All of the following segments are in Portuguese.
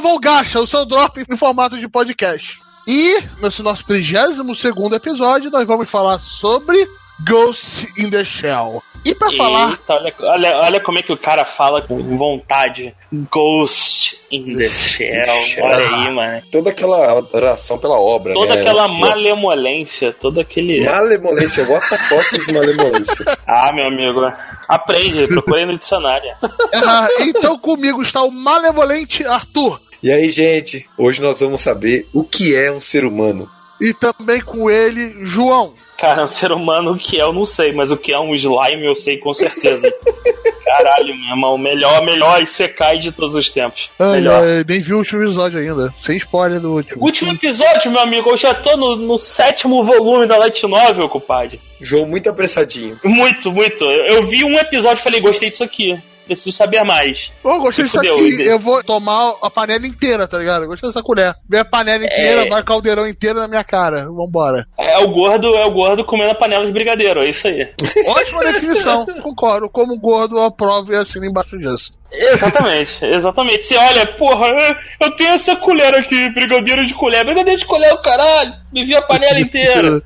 novo Gacha, o seu drop em formato de podcast. E nesse nosso 32 episódio, nós vamos falar sobre Ghost in the Shell. E pra falar. Eita, olha, olha, olha como é que o cara fala com vontade. Ghost in the Shell. Olha aí, mano. Toda aquela adoração pela obra. Toda né? aquela malemolência, todo aquele. Malemolência, the fuck is malemolência? Ah, meu amigo. Aprende, procurei no dicionário. Ah, então comigo está o malevolente Arthur. E aí, gente, hoje nós vamos saber o que é um ser humano. E também com ele, João. Cara, um ser humano, o que é, eu não sei, mas o que é um slime eu sei com certeza. Caralho, meu irmão, o melhor, melhor Isekai de todos os tempos. Ah, melhor. é, nem vi o último episódio ainda. Sem spoiler do último. Último episódio, meu amigo, eu já tô no, no sétimo volume da Light Novel, compadre. João muito apressadinho. Muito, muito. Eu, eu vi um episódio e falei, gostei disso aqui. Preciso saber mais. Ô, gostei disso aqui. Eu vou tomar a panela inteira, tá ligado? Eu Gostei dessa colher. Vem a panela inteira, É. vai caldeirão inteiro na minha cara. Vambora. É o gordo, é o gordo comendo a panela de brigadeiro, é isso aí. Ótima definição. Concordo. Como gordo, eu aprovo e assino embaixo disso. Exatamente, exatamente. Você olha, porra, eu- tenho essa colher aqui, brigadeiro de colher. Brigadeiro de colher, o caralho. Me vi a panela inteira.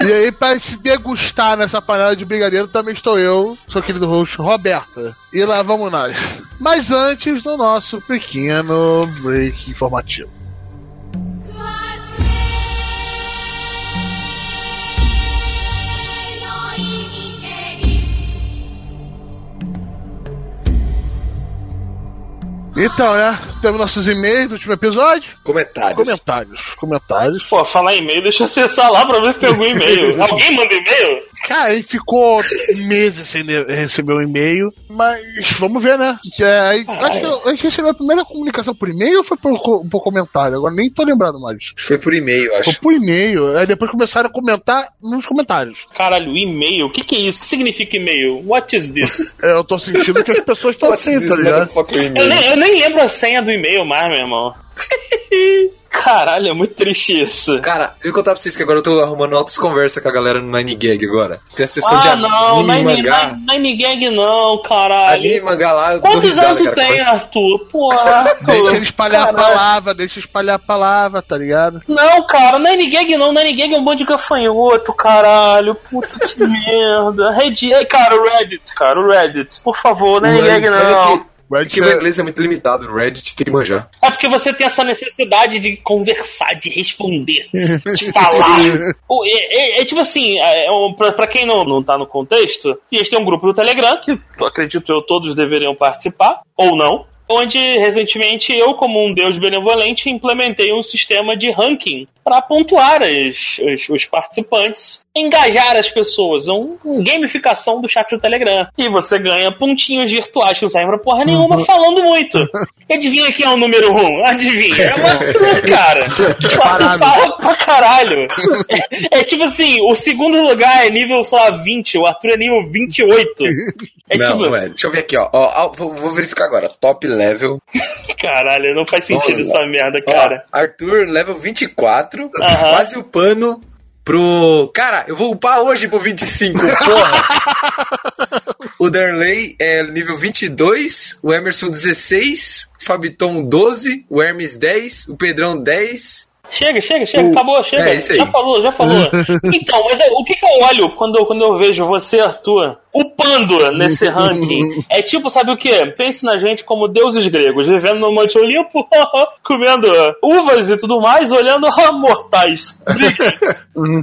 E aí, pra se degustar nessa panela de brigadeiro, também estou eu, seu querido host, Roberta. E lá vamos nós. Mas antes do nosso pequeno break informativo. Então, né? Temos nossos e-mails do último episódio. Comentários. Comentários. Comentários. Pô, falar em-mail, deixa eu acessar lá pra ver se tem algum e-mail. Alguém manda e-mail? Cara, ele ficou meses sem receber um e-mail, mas vamos ver, né? Que é, aí, acho que eu- a gente recebeu a primeira comunicação por e-mail ou foi por, por comentário? Agora nem tô lembrando mais. Foi por e-mail, Foi acho. por e-mail. Aí depois começaram a comentar nos comentários. Caralho, e-mail? O que, que é isso? O que significa e-mail? What is this? É, Eu tô sentindo que as pessoas estão assim, tá ligado? Eu nem, eu nem lembro a senha do e-mail mais, meu irmão. Caralho, é muito triste isso. Cara, eu vou contar pra vocês que agora eu tô arrumando altas conversas com a galera no Nine Gag agora. Tem a sessão de Ah, não, anime Nine, mangá. Nine, Nine Gag não, caralho. Anime mangá lá, Quantos risada, anos tu cara, tem, quase- Arthur? Porra, Arthur. Deixa ele espalhar a Caralho. palavra, deixa espalhar a palavra, tá ligado? Não, cara, Nine Gag não, Nine Gag é um bando de gafanhoto, caralho. Puta que merda. Reddit, cara, o Reddit, cara, o Reddit. Por favor, Nine Gag Mas é não. que- É meu inglês é muito limitado, no Reddit tem que manjar. É porque você tem essa necessidade de conversar, de responder, de falar. O- É, é- é tipo assim, é, um- pra, pra quem não, não tá no contexto, e eles têm um grupo do Telegram, que eu acredito eu todos deveriam participar, ou não, onde recentemente eu, como um deus benevolente, implementei um sistema de ranking para pontuar as- os, os participantes, engajar as pessoas, um, um gamificação do chat do Telegram. E você ganha pontinhos virtuais que não servem pra porra nenhuma falando muito. E adivinha quem é o número um? Adivinha? É o Arthur, cara. O Arthur fala pra caralho. É, é tipo assim, o segundo lugar é nível, sei lá, 20, o Arthur é nível 28. É não, tipo, não é. Deixa eu ver aqui, ó. Ó, ó, vou, vou verificar agora. Top level. caralho, não faz sentido essa merda, Ó, cara. Arthur, level 24. Aham. Quase upando pro. Cara, eu vou upar hoje pro 25, porra. o Darley é nível 22. O Emerson 16. O Fabiton 12. O Hermes 10. O Pedrão 10. Chega, chega, chega, O- acabou, chega. é isso aí. já falou, já falou. então, mas é, o que, que eu olho quando, quando eu vejo você, Arthur, upando nesse ranking? É tipo, sabe o que? Pense na gente como deuses gregos, vivendo no Monte Olimpo, comendo uvas e tudo mais, olhando ah, mortais.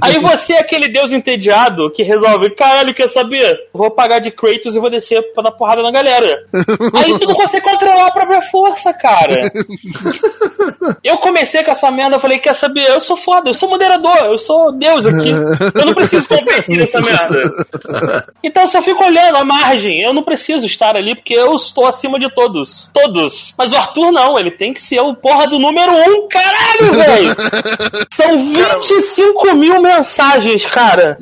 Aí você é aquele deus entediado que resolve, caralho, quer saber? Vou pagar de Kratos e vou descer pra dar porrada na galera. Aí tu não consegue controlar a própria força, cara. Eu comecei com essa merda, eu falei, quer saber? Eu sou foda, eu sou moderador, eu sou Deus aqui. Eu não preciso competir nessa merda. Então eu só fico olhando a margem. Eu não preciso estar ali porque eu estou acima de todos. Todos. Mas o Arthur não, ele tem que ser o porra do número um, caralho, velho! São 25 mil mensagens, cara.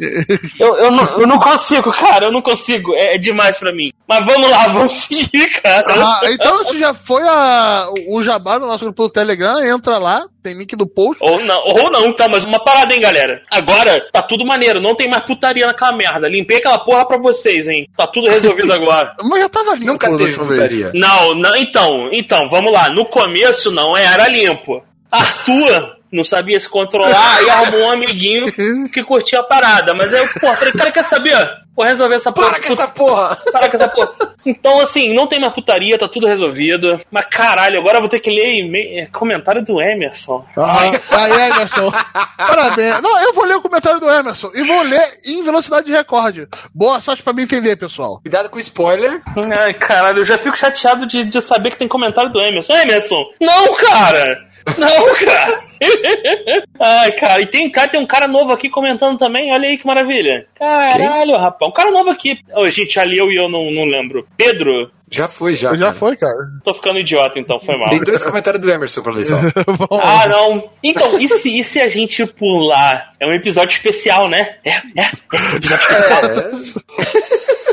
Eu, eu, não, eu não consigo, cara, eu não consigo. É, é demais pra mim. Mas vamos lá, vamos seguir, cara. Ah, então isso já foi a, o jabá do nosso grupo do Telegram, entra lá, tem link no post. Ou não, ou não, tá, mas uma parada, hein, galera. Agora tá tudo maneiro, não tem mais putaria naquela merda. Limpei aquela porra pra você vocês, hein? Tá tudo resolvido agora. Mas já tava limpo. Nunca teve putaria. Não, não, então, então, vamos lá. No começo não era limpo. Arthur não sabia se controlar e arrumou um amiguinho que curtia a parada. Mas aí eu, pô, falei, cara, quer saber? Vou resolver essa porra. Para com essa porra! Para com essa porra. Então, assim, não tem mais putaria, tá tudo resolvido. Mas caralho, agora eu vou ter que ler é, comentário do Emerson. Ah, aí, Emerson. Parabéns. Não, eu vou ler o comentário do Emerson e vou ler em velocidade de recorde. Boa sorte pra mim entender, pessoal. Cuidado com o spoiler. Ai, caralho, eu já fico chateado de, de saber que tem comentário do Emerson. Emerson, não, cara! Não, cara! Ai, cara, e tem, cara, tem um cara novo aqui comentando também, olha aí que maravilha. Caralho, rapaz, um cara novo aqui. Ô, gente, ali eu e eu não, não lembro. Pedro? Já foi, já. Já cara. foi, cara. Tô ficando idiota então, foi mal. Tem dois comentários do Emerson pra ler só. Vamos Ah, não. Então, e se, e se a gente pular? É um episódio especial, né? É, é, é episódio especial. Eu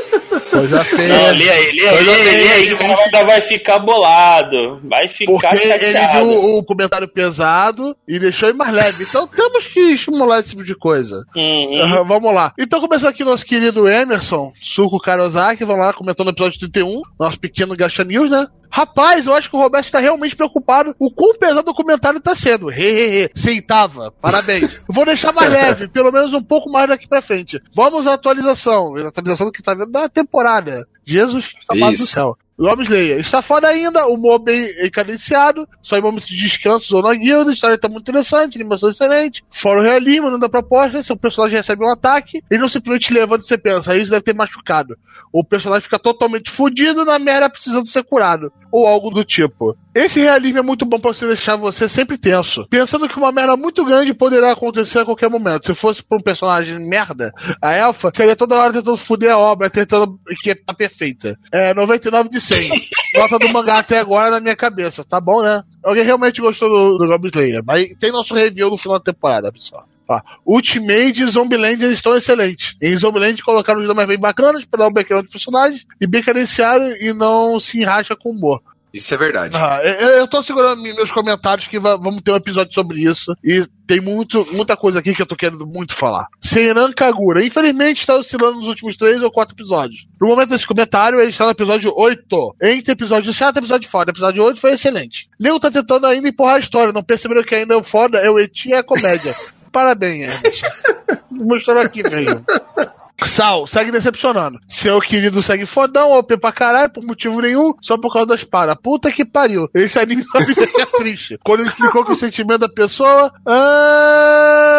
já fiz. Não, lê aí, lê aí, lê aí, lê o cara ainda vai ficar bolado. Vai ficar Porque ele chateado. viu o comentário pesado e deixou ele mais leve. Então temos que estimular esse tipo de coisa. Uhum. Aham, vamos lá. Então começando aqui nosso querido Emerson, Suco Karozaki, vamos lá, comentando o episódio 31, nosso pequeno Gacha News, né? Rapaz, eu acho que o Roberto está realmente preocupado o quão pesado o comentário está sendo. Hehehe. Tava. Parabéns. Vou deixar mais leve, pelo menos um pouco mais daqui pra frente. Vamos à atualização. A atualização do que tá vendo da temporada. Jesus, amado do céu. Vamos ler. Está foda ainda, humor bem cadenciado, só em momentos de descanso ou na guilda, história tá muito interessante, animação excelente, fora o realismo, não dá proposta, seu personagem recebe um ataque, ele não simplesmente levanta e você pensa, isso deve ter machucado. O personagem fica totalmente fudido na merda precisando ser curado, ou algo do tipo. Esse realismo é muito bom pra você deixar você sempre tenso, pensando que uma merda muito grande poderá acontecer a qualquer momento. Se fosse pra um personagem merda, a Elfa seria toda hora tentando fuder a obra, tentando que tá perfeita. É 99 de 100. Nota do mangá até agora na minha cabeça, tá bom, né? Alguém realmente gostou do, do Goblin Slayer, mas tem nosso review no final da temporada, pessoal. Ultimate e Zombieland eles estão excelentes. Em Zombieland colocaram os nomes bem bacanas pra dar um background dos personagens e bem cadenciaram e não se enracha com humor. Isso é verdade. Ah, eu, eu tô segurando meus comentários que va- vamos ter um episódio sobre isso. E tem muito, muita coisa aqui que eu tô querendo muito falar. Seiran Kagura, infelizmente, está oscilando nos últimos três ou quatro episódios. No momento desse comentário, ele está no episódio 8. Entre episódio 7 e episódio foda. Episódio 8 foi excelente. Leo tá tentando ainda empurrar a história. Não perceberam que ainda é o foda é o Eti e a comédia. Parabéns, Ernest. Mostrou aqui, velho. Sal, segue decepcionando. Seu querido segue fodão, OP pra caralho, por motivo nenhum, só por causa das paras. Puta que pariu. Esse anime só me deixa triste. Quando ele explicou que o sentimento da pessoa. Ah,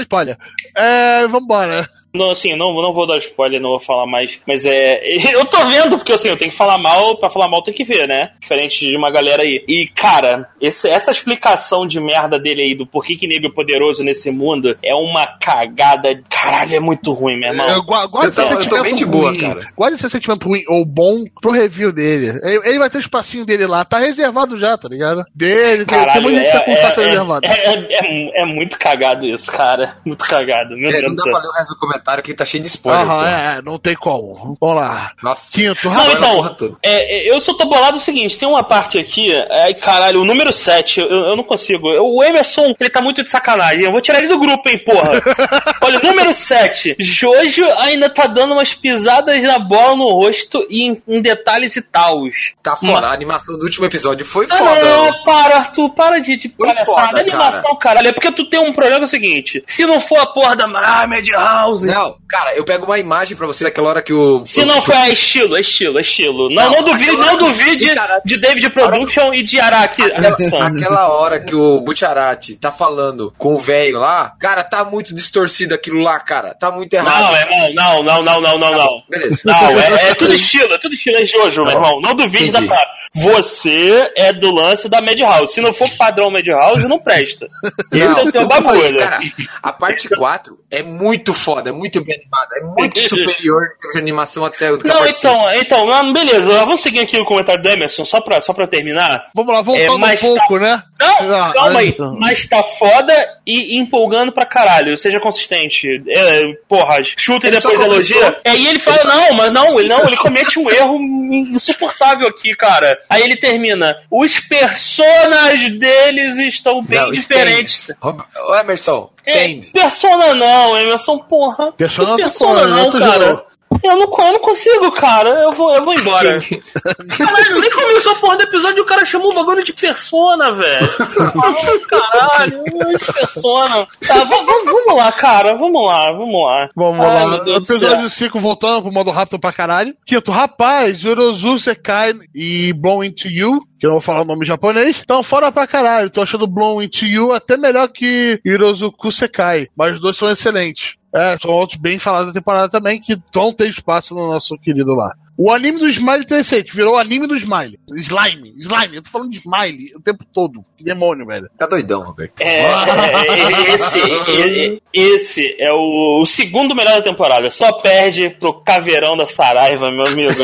spoiler. É, vambora. Não, assim, não, não vou dar spoiler, não vou falar mais. Mas é. Eu tô vendo, porque assim, eu tenho que falar mal, pra falar mal tem que ver, né? Diferente de uma galera aí. E, cara, esse- essa explicação de merda dele aí do porquê que nego é poderoso nesse mundo é uma cagada. Caralho, é muito ruim, meu irmão. Eu, gua- guarda Eu tô- esse eu tô sentimento bem de boa, ruim. cara. Guarda esse sentimento ruim ou bom pro review dele. Ele, ele vai ter o espacinho dele lá. Tá reservado já, tá ligado? Dele, tem, tem Caralho, muita gente que tá é, espaço é, reservado. é, é, é- é muito cagado isso, cara. Muito cagado. Meu É, Deus não do dá céu. pra ler o resto do comentário que tá cheio de spoiler. Aham, é, não tem como. Vamos lá. Nossa. Quinto, Não, a então, é, é, eu só tô bolado o seguinte, tem uma parte aqui, ai caralho, o número 7, eu, eu não consigo. O Emerson, ele tá muito de sacanagem, eu vou tirar ele do grupo, hein, porra. Olha, o número 7, Jojo ainda tá dando umas pisadas na bola no rosto e em, em detalhes e tals. Tá foda. A animação do último episódio foi Ah, foda. não, para, Arthur, para de, de Foi palhaçada. foda, animação, caralho, é porque tu tem um problema é o seguinte, se não for a porra da ah, Madhouse... Não, cara, eu pego uma imagem pra você daquela hora que o. Se não for é estilo, é estilo, é estilo. Não, não, Não, duvide, aquela- não duvide Cara, de David Production e de Araki animação. Aquela hora que o Butcharati tá falando com o velho lá, cara, tá muito distorcido aquilo lá, cara. Tá muito errado. Não, irmão, não, não, não, não, não, Tá não. bom, Beleza. Não, é, é tudo estilo, é tudo estilo, é Jojo, meu Tá irmão. Não duvide Entendi. da parada. Você é do lance da Madhouse. Se não for padrão Madhouse, não presta. Esse é o teu bagulho. Cara, a parte 4 é muito foda, é muito bem animada, é muito superior em termos de animação até o do Não, então, então, não, beleza, vamos seguir aqui o comentário do Emerson, só pra, só pra terminar. Vamos lá, voltando É, um pouco, né? Não, Ah, calma aí. então. Mas tá foda e empolgando pra caralho. Seja consistente. É, porra, chuta e Ele só depois elogia. É, e ele fala, Ele só- não, mas não, ele não, ele comete um erro insuportável aqui, cara. Aí ele termina. Os personagens deles estão bem Não, diferentes. Ô, Emerson, É, persona não, Emerson, porra. Persona é persona não, outro cara. jogo. Eu não, eu não consigo, cara. Eu vou, eu vou embora. Caralho, nem começou a porra do episódio e o cara chamou um bagulho de persona, velho. Caralho, de persona. Tá, vamos, vamos lá, cara. Vamos lá, vamos lá. Vamos Ai, lá. Episódio 5 voltando pro modo rápido pra caralho. Quinto, rapaz, Yorozu Sekai e Blow Into You que eu não vou falar o nome japonês, estão fora pra caralho. Tô achando Blow Into You até melhor que Hirozuku Sekai, mas os dois são excelentes. É, são outros bem falados da temporada também, que vão ter espaço no nosso querido lá. O anime do Smile recente, virou o anime do Smile. Slime, Slime, eu tô falando de Smile o tempo todo. Que demônio, velho. Tá doidão, Roberto. É, é, esse, esse é o, o, segundo melhor da temporada. Só perde pro Caveirão da Saraiva, meu amigo.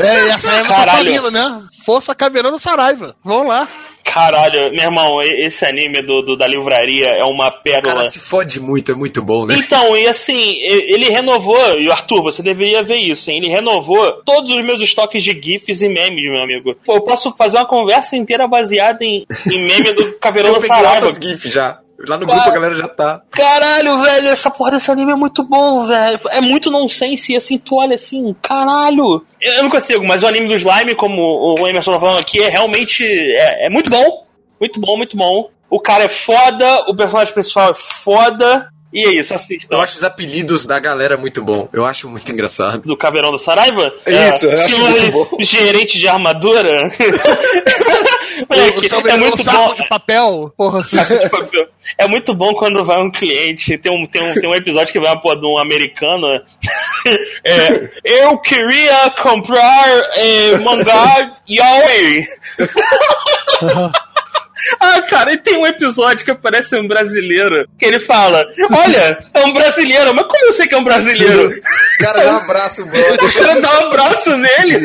É, e a Saraiva tá falindo, né? Força Caveirão da Saraiva. Vamos lá. Caralho, meu irmão, esse anime do, do, da livraria é uma pérola. O cara se fode muito, é muito bom, né? Então, e assim, ele renovou, e Arthur, você deveria ver isso, hein? Ele renovou todos os meus estoques de GIFs e memes, meu amigo. Pô, eu posso fazer uma conversa inteira baseada em, em meme do Caveirão Saraiva. Eu GIFs já. Lá no grupo a galera já tá. Caralho, velho, essa porra desse anime é muito bom, velho. É muito nonsense e assim, tu olha assim, caralho. Eu não consigo, mas o anime do Slime, como o Emerson tá falando aqui, é realmente. É, é muito bom. Muito bom, muito bom. O cara é foda, o personagem principal é foda. E é isso, assista. Eu acho os apelidos da galera muito bom. Eu acho muito engraçado. Do Caveirão da Saraiva? É, isso, eu acho muito bom. Gerente de armadura? Moleque, é muito bom. de papel. Porra, de papel. É muito bom quando vai um cliente. Tem um, tem um, tem um episódio que vai uma porra de um americano. É, eu queria comprar é, mangá yaoi. Ah, cara, e tem um episódio que aparece um brasileiro que ele fala: Olha, é um brasileiro, mas como eu sei que é um brasileiro? cara dá um abraço, mano. O cara dá um abraço nele.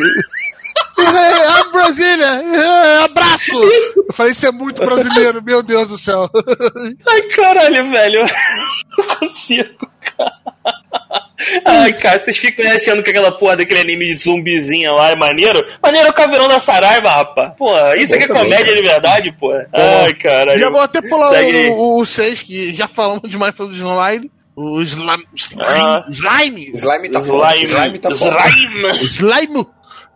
É, Brasília! É, abraço! Eu falei, isso é muito brasileiro, meu Deus do céu. Ai, caralho, velho. Não consigo, cara. Ai, cara, vocês ficam achando que aquela porra daquele anime de zumbizinha lá é maneiro? Maneiro é o caveirão da Saraiva, rapaz. Porra, isso aqui é comédia de verdade, porra. Ai, cara. Já vou até pular o 6, que já falamos demais pelo slime. O slime. Slime. Ah. Slime. Slime tá slime. Slime tá Slime. Slime.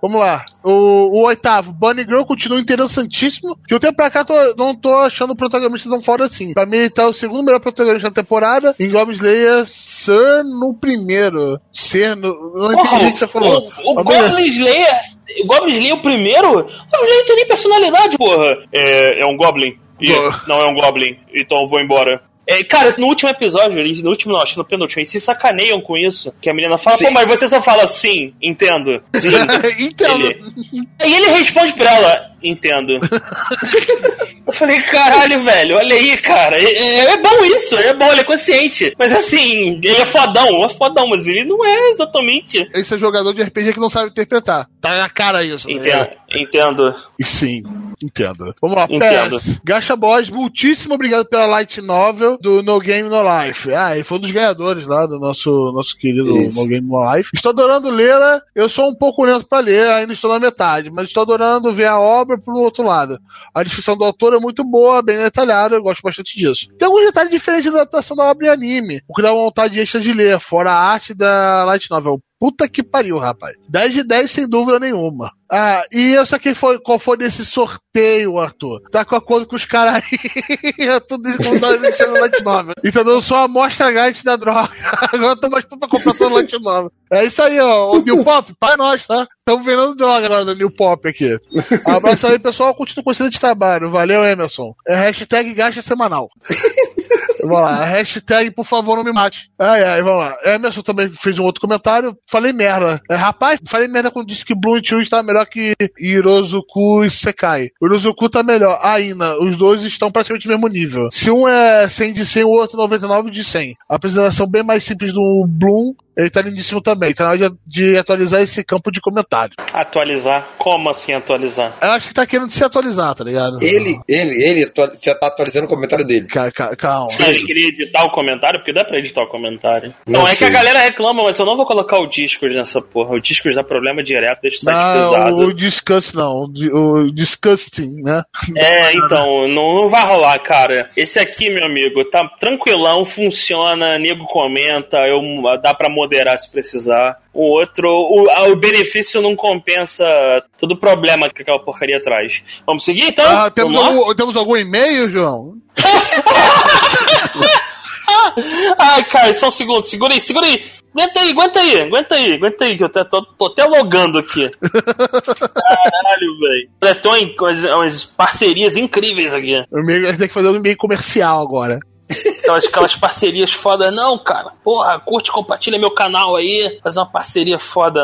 Vamos lá. O, o, oitavo, Bunny Girl continua interessantíssimo. De um tempo pra cá, tô, não tô achando o protagonista tão fora assim. Pra mim, ele tá o segundo melhor protagonista da temporada. Em Goblin Slayer, Sir no primeiro. Ser no. Não entendi o que você falou. O, o Goblin Slayer. O Goblin Slayer o primeiro? O Goblin Slayer não tem nem personalidade, porra. É, é um Goblin. E, não é um Goblin. Então eu vou embora. É, cara, no último episódio, no último não, acho que no penúltimo, eles se sacaneiam com isso. Que a menina fala, sim. pô, mas você só fala sim, entendo. Sim. entendo. Ele... Aí ele responde pra ela, entendo. eu falei, caralho, velho, olha aí, cara. É, é, é, bom isso, é bom, ele é consciente. Mas assim, ele é fodão, é fodão, mas ele não é exatamente. Esse é jogador de RPG que não sabe interpretar. Tá na cara isso. Né? Entendo. Entendo. E sim, entendo. Vamos lá, entendo. Gacha Boys, muitíssimo obrigado pela light novel do No Game No Life. Ah, ele foi um dos ganhadores lá do nosso, nosso querido Isso. No Game No Life. Estou adorando lê-la. Eu sou um pouco lento para ler, ainda estou na metade, mas estou adorando ver a obra pro outro lado. A descrição do autor é muito boa, bem detalhada, eu gosto bastante disso. Tem alguns detalhes diferentes da adaptação da obra em anime, o que dá vontade extra de ler, fora a arte da light novel. Puta que pariu, rapaz. 10 de 10 sem dúvida nenhuma. Ah, e eu sei quem foi, qual foi desse sorteio, Arthur. Tá com acordo com os caras aí. tô descontando no Light Nova. Então eu sou a amostra grátis da droga. Agora eu tô mais pra comprar todo Light Nova. É isso aí, ó. O New Pop, para nós, tá? Estamos vendendo droga lá no New Pop aqui. Abraço aí, pessoal. Continua com excelente trabalho. Valeu, Emerson. É hashtag gacha semanal. Vamos lá, hashtag por favor não me mate. Ai, ai, vamos lá. Emerson também fez um outro comentário. Falei merda. É, rapaz, falei merda quando disse que Blue Chew está melhor que Hirozuku e Sekai. O Hirozuku tá melhor. Ainda, os dois estão praticamente no mesmo nível. Se um é 100 de 100, o outro 99 de 100. A apresentação bem mais simples do Bloom ele tá lindíssimo também. Tá na hora de, atualizar esse campo de comentário. Atualizar? Como assim atualizar? Eu acho que tá querendo se atualizar, tá ligado? Ele, ele, ele você tá atualizando o comentário dele. Calma. Ele queria editar o comentário, porque dá pra editar o comentário. Não, não é que a galera reclama, mas eu não vou colocar o Discord nessa porra. O Discord dá problema direto, deixa o site não, pesado. O Discuss não. O Disgusting, né? É, então, não, não vai rolar, cara. Esse aqui, meu amigo, tá tranquilão, funciona, nego comenta, eu, dá pra moderar se precisar. O outro, o, o benefício não compensa todo o problema que aquela porcaria traz. Vamos seguir então? Ah, temos, algum, temos algum e-mail, João? Ai, cara, só um segundo, segura aí, segura aí. Aguenta aí, aguenta aí, aguenta aí, aguenta aí, que eu tô, tô, tô até logando aqui. Caralho, velho. Deve ter umas, umas, parcerias incríveis aqui. O a gente tem que fazer um e-mail comercial agora. Aquelas, aquelas parcerias foda, não, cara. Porra, curte, compartilha meu canal aí. Fazer uma parceria foda.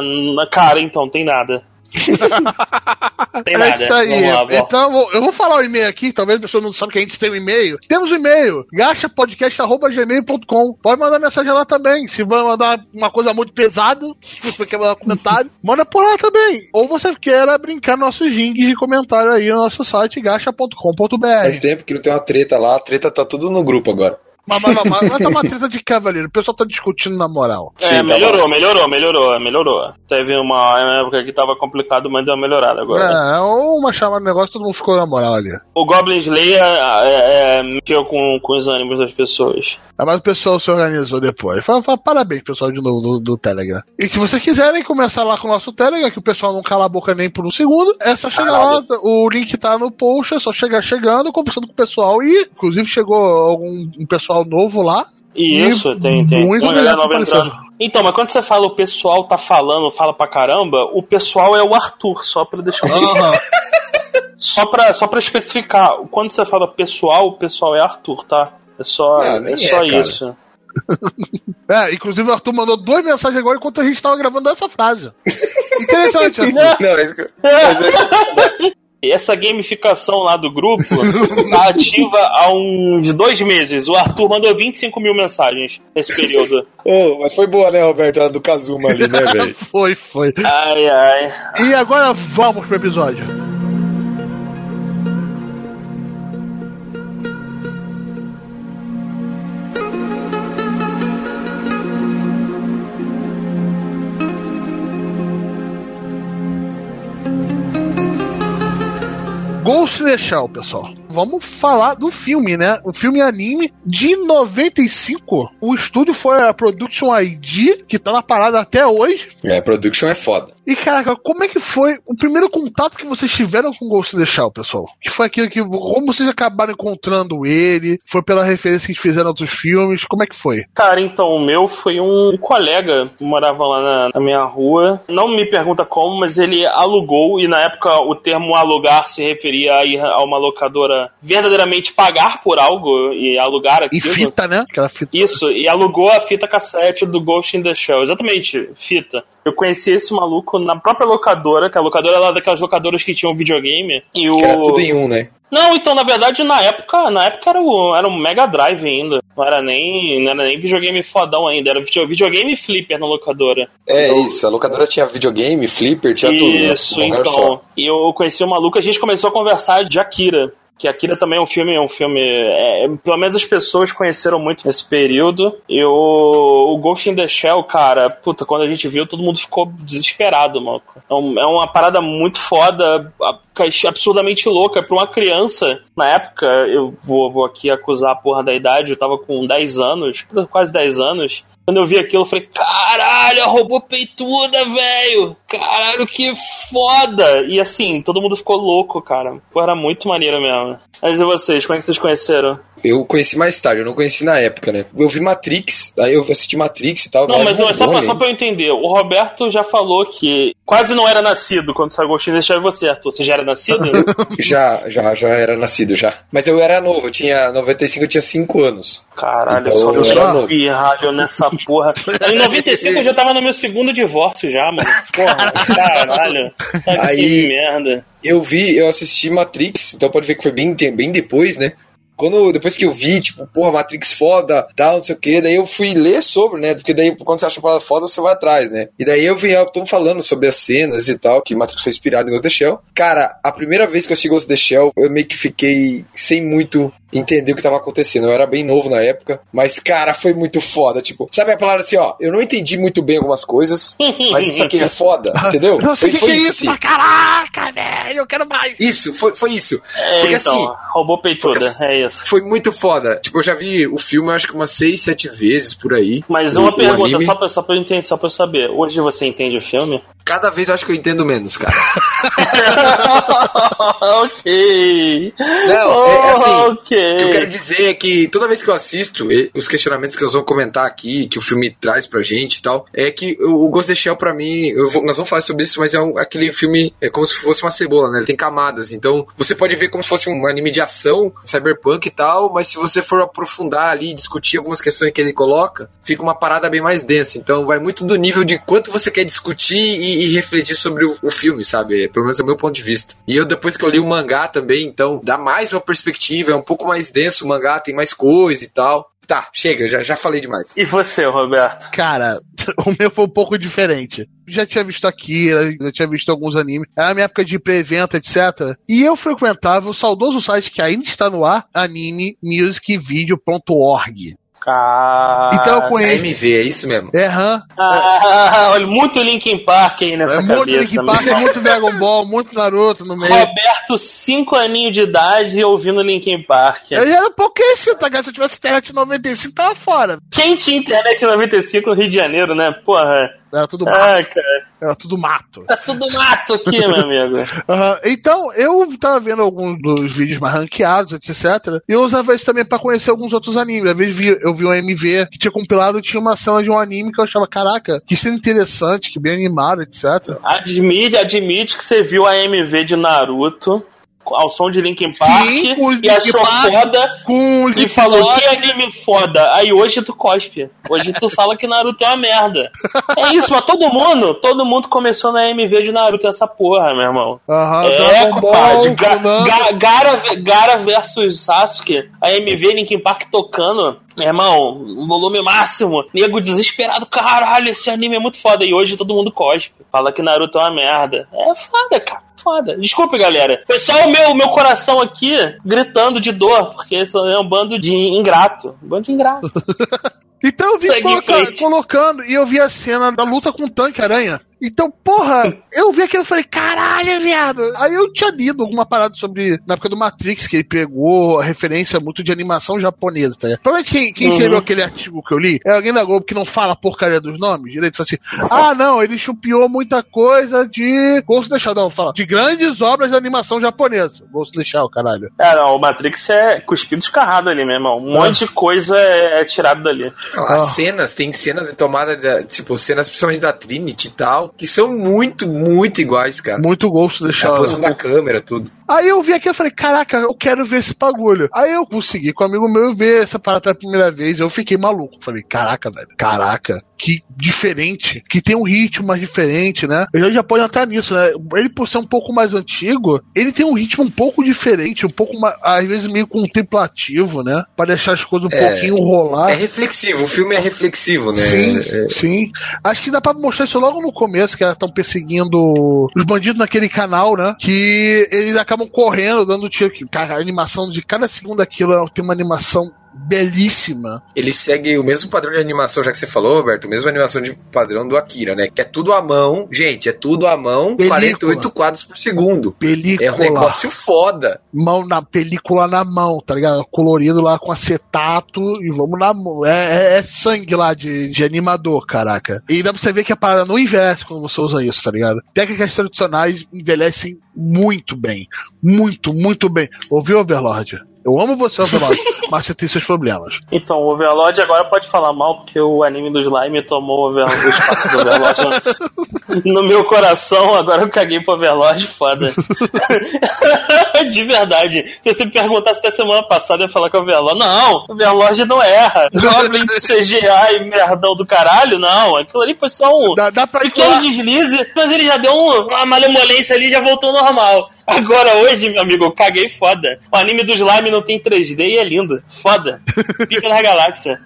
Cara, então, tem nada. tem nada. É isso aí. Lá, então, eu vou falar o e-mail aqui, talvez a pessoa não sabe que a gente tem um e-mail. Temos um e-mail, gachapodcast.gmail.com. Pode mandar mensagem lá também. Se vai mandar uma coisa muito pesada, se você quer mandar um comentário, manda por lá também. Ou você queira brincar nossos rings de comentário aí no nosso site, gacha.com.br. Faz tempo que não tem uma treta lá, a treta tá tudo no grupo agora. Mas, mas, mas, mas tá uma treta de cavaleiro. O pessoal tá discutindo na moral. É, Sim, melhorou, tá melhorou, melhorou, melhorou. Teve uma época que tava complicado, mas deu uma melhorada agora. É, ou uma chamada de negócio, todo mundo ficou na moral ali. O Goblin Slayer é, é, mexeu com, com os ânimos das pessoas. É, mas o pessoal se organizou depois. Fala, fala, parabéns, pessoal, de novo do, do, Telegram. E que vocês quiserem começar lá com o nosso Telegram, que o pessoal não cala a boca nem por um segundo, é só chegar lá. O link tá no post, é só chegar chegando, conversando com o pessoal. E, inclusive, chegou algum um pessoal novo lá. Isso, tem, tem. Muito uma galera nova entrando. Então, mas quando você fala o pessoal tá falando, fala pra caramba, o pessoal é o Arthur, só pra deixar. Uhum. só, pra, só pra especificar, quando você fala pessoal, o pessoal é Arthur, tá? É só, não, é só é, isso. É, inclusive o Arthur mandou duas mensagens agora enquanto a gente tava gravando essa frase. Interessante, Arthur. Não, é essa gamificação lá do grupo tá ativa há uns dois meses. O Arthur mandou 25 mil mensagens nesse período. Oh, mas foi boa, né, Roberto? A do Kazuma ali, né, velho? foi, foi. Ai, ai. E agora vamos pro episódio. Ghost in the Shell, pessoal. Vamos falar do filme, né? O filme anime de 95. O estúdio foi a Production ID, que tá na parada até hoje. É, a Production é foda. E, cara, como é que foi o primeiro contato que vocês tiveram com Ghost in the Shell, pessoal? Que foi aquilo que. Como vocês acabaram encontrando ele? Foi pela referência que fizeram outros filmes? Como é que foi? Cara, então, o meu foi um colega que morava lá na, na minha rua. Não me pergunta como, mas ele alugou, e na época o termo alugar se referia a ir a uma locadora verdadeiramente pagar por algo e alugar aquilo. E fita, né? Aquela fita. Isso, e alugou a fita cassete do Ghost in the Shell. Exatamente, fita. Eu conheci esse maluco na própria locadora, que a locadora era daquelas locadoras que tinham videogame. E o... Que era tudo em um, né? Não, então, na verdade, na época, na época era o, era um Mega Drive ainda. Não era nem, não era nem videogame fodão ainda, era videogame flipper na locadora. É então, isso, a locadora tinha videogame, flipper, tinha isso, tudo. Né? Isso, então. E eu conheci o um maluco, a gente começou a conversar de Akira que Akira também é um filme, é um filme. É, pelo menos as pessoas conheceram muito nesse período. E o, o Ghost in the Shell, cara, puta, quando a gente viu, todo mundo ficou desesperado, mano. É, um, é uma parada muito foda, absurdamente louca pra uma criança. Na época, eu vou, vou aqui acusar a porra da idade, eu tava com 10 anos, quase 10 anos. Quando eu vi aquilo, eu falei, caralho, a robô peituda, velho! Caralho, que foda! E assim, todo mundo ficou louco, cara. Pô, era muito maneiro mesmo. Mas e vocês, como é que vocês conheceram? Eu conheci mais tarde, eu não conheci na época, né? Eu vi Matrix, aí eu assisti Matrix e tal. Não, mas não, é só, pra, só pra eu entender. O Roberto já falou que quase não era nascido quando saiu Ghost in the você, Arthur. Você já era nascido? já, já, já era nascido, já. Mas eu era novo, eu tinha 95, eu tinha 5 anos. Caralho, então, eu sou eu pirralho nessa porra. Em 95 eu já tava no meu segundo divórcio já, mano. Porra, caralho. Aí, que merda. Eu vi, eu assisti Matrix, então pode ver que foi bem, bem depois, né? Quando depois que eu vi, tipo, porra, Matrix foda, tal, não sei o que, daí eu fui ler sobre, né? Porque daí quando você acha uma parada foda, você vai atrás, né? E daí eu vi, estão falando sobre as cenas e tal, que Matrix foi inspirado em Ghost of the Shell. Cara, a primeira vez que eu assisti Ghost of the Shell, eu meio que fiquei sem muito entender o que tava acontecendo. Eu era bem novo na época, mas, cara, foi muito foda. Tipo, sabe a palavra assim, ó, eu não entendi muito bem algumas coisas, mas isso aqui é foda, entendeu? Não sei o que, que é isso, assim. caraca, velho, eu quero mais. Isso, foi, foi isso. É, Porque então, assim. Roubou peituda, é isso. Foi muito foda. Tipo, eu já vi o filme acho que umas seis, sete vezes por aí. Mas O- uma pergunta, só pra, só, pra eu entender, só pra eu saber. Hoje você entende o filme? Cada vez eu acho que eu entendo menos, cara. ok. Não, é assim. ok. O que eu quero dizer é que toda vez que eu assisto, os questionamentos que nós vamos comentar aqui, que o filme traz pra gente e tal, é que o Ghost in the Shell, pra mim, vou- nós vamos falar sobre isso, mas é um- aquele filme, é como se fosse uma cebola, né? Ele tem camadas. Então, você pode ver como se fosse um anime de ação, cyberpunk e tal, mas se você for aprofundar ali, discutir algumas questões que ele coloca, fica uma parada bem mais densa. Então, vai muito do nível de quanto você quer discutir e, e refletir sobre o, o filme, sabe? Pelo menos é o meu ponto de vista. E eu, depois que eu li o mangá também, então, dá mais uma perspectiva, é um pouco mais denso o mangá, tem mais coisa e tal. Tá, chega, já, já falei demais. E você, Roberto? Cara, o meu foi um pouco diferente. Já tinha visto Akira, já tinha visto alguns animes. Era a minha época de pré-evento, etc. E eu frequentava o saudoso site que ainda está no ar, animemusicvideo.org. Ah, Então eu conheço. AMV, é isso mesmo? É, hã? ah, olha, muito Linkin Park aí nessa É muito cabeça. Linkin Park, meu. é muito Dragon Ball, muito Naruto no meio. Roberto, 5 aninhos de idade ouvindo Linkin Park. Eu era pouquíssimo, tá? cara? Se eu tivesse internet em 95, tava fora. Quem tinha internet em 95 no Rio de Janeiro, né? Porra. Era tudo mato. Ah, cara. Era tudo mato. Tá tudo mato aqui, meu amigo. Aham. Então, eu tava vendo alguns dos vídeos mais ranqueados, etc. E eu usava isso também pra conhecer alguns outros animes. Às vezes vi- eu vi um MV que tinha compilado e tinha uma cena de um anime que eu achava, caraca, que cena interessante, que bem animado, etc. Admite, admite que você viu a MV de Naruto ao som de Linkin Park Sim, o e Linkin achou Park. foda Com e falou que anime foda. Aí hoje tu cospe. Hoje tu fala que Naruto é uma merda. É isso, mas todo mundo, todo mundo começou na MV de Naruto essa porra, meu irmão. Aham, É, compadre. Ga-. Ga- Gara, Gara versus Sasuke. A MV Linkin Park tocando. Irmão, um volume máximo. Nego desesperado. Caralho, esse anime é muito foda. E hoje todo mundo cospe. Fala que Naruto é uma merda. É foda, cara. Foda. Desculpe, galera. Foi só o meu, meu coração aqui gritando de dor. Porque isso é um bando de ingrato. Um bando de ingrato. Então eu vi Segue em coloca- frente. colocando e eu vi a cena da luta com o tanque aranha. Então, porra, eu vi aquilo e falei, caralho, viado. Aí eu tinha lido alguma parada sobre, na época do Matrix, que ele pegou a referência muito de animação japonesa, tá ligado? Provavelmente quem, quem Uhum. escreveu aquele artigo que eu li é alguém da Globo que não fala a porcaria dos nomes direito. Fala assim, ah, não, ele chupiou muita coisa de Ghost in the Shell. Não, fala, de grandes obras de animação japonesa. Ghost in the Shell, caralho. É, não, o Matrix é cuspido escarrado ali, meu irmão. Um Ah. monte de coisa é, é tirado dali. As Ah. cenas, tem cenas de tomada, da, tipo, cenas principalmente da Trinity e tal, que são muito, muito iguais, cara. Muito in the A posição da câmera, tudo. Aí eu vi aqui e falei, caraca, eu quero ver esse bagulho. Aí eu consegui com um amigo meu ver essa parada pela primeira vez. Eu fiquei maluco. Falei, caraca, velho, caraca, que diferente. Que tem um ritmo mais diferente, né? Eu já pode entrar nisso, né? Ele, por ser um pouco mais antigo, ele tem um ritmo um pouco diferente, um pouco mais, às vezes meio contemplativo, né? Pra deixar as coisas um É. pouquinho rolar. É reflexivo, o filme é reflexivo, né? Sim, É- sim. Acho que dá pra mostrar isso logo no começo, que elas estão perseguindo os bandidos naquele canal, né? Que eles acabam correndo, dando tiro. Que, Cara, a animação de cada segundo daquilo tem uma animação belíssima. Ele segue o mesmo padrão de animação, já que você falou, Roberto, o mesmo animação de padrão do Akira, né? Que é tudo à mão, gente, é tudo à mão, Película. 48 quadros por segundo. Película. É um negócio foda. Mão na película na mão, tá ligado? Colorido lá com acetato e vamos na mão. É, é- é sangue lá de, de animador, caraca. E dá pra você ver que a parada não envelhece quando você usa isso, tá ligado? Técnicas tradicionais envelhecem muito bem. Muito, muito bem. Ouviu, Overlord? Eu amo você, Overlord, mas você tem seus problemas. Então, o Overlord agora pode falar mal, porque o anime do Slime tomou o, espaço do Overlord no, meu coração. Agora eu caguei pro Overlord, foda. De verdade. Se você me perguntasse até semana passada, eu ia falar que o Overlord. Não, o Overlord não erra. Goblin CGI merdão do caralho, não. Aquilo ali foi só um Dá, dá pra pequeno deslize, mas ele já deu um- uma malemolência ali e já voltou normal. Agora hoje, meu amigo, eu caguei foda. O anime do Slime não tem 3D e é lindo. Foda. Pica na galáxia.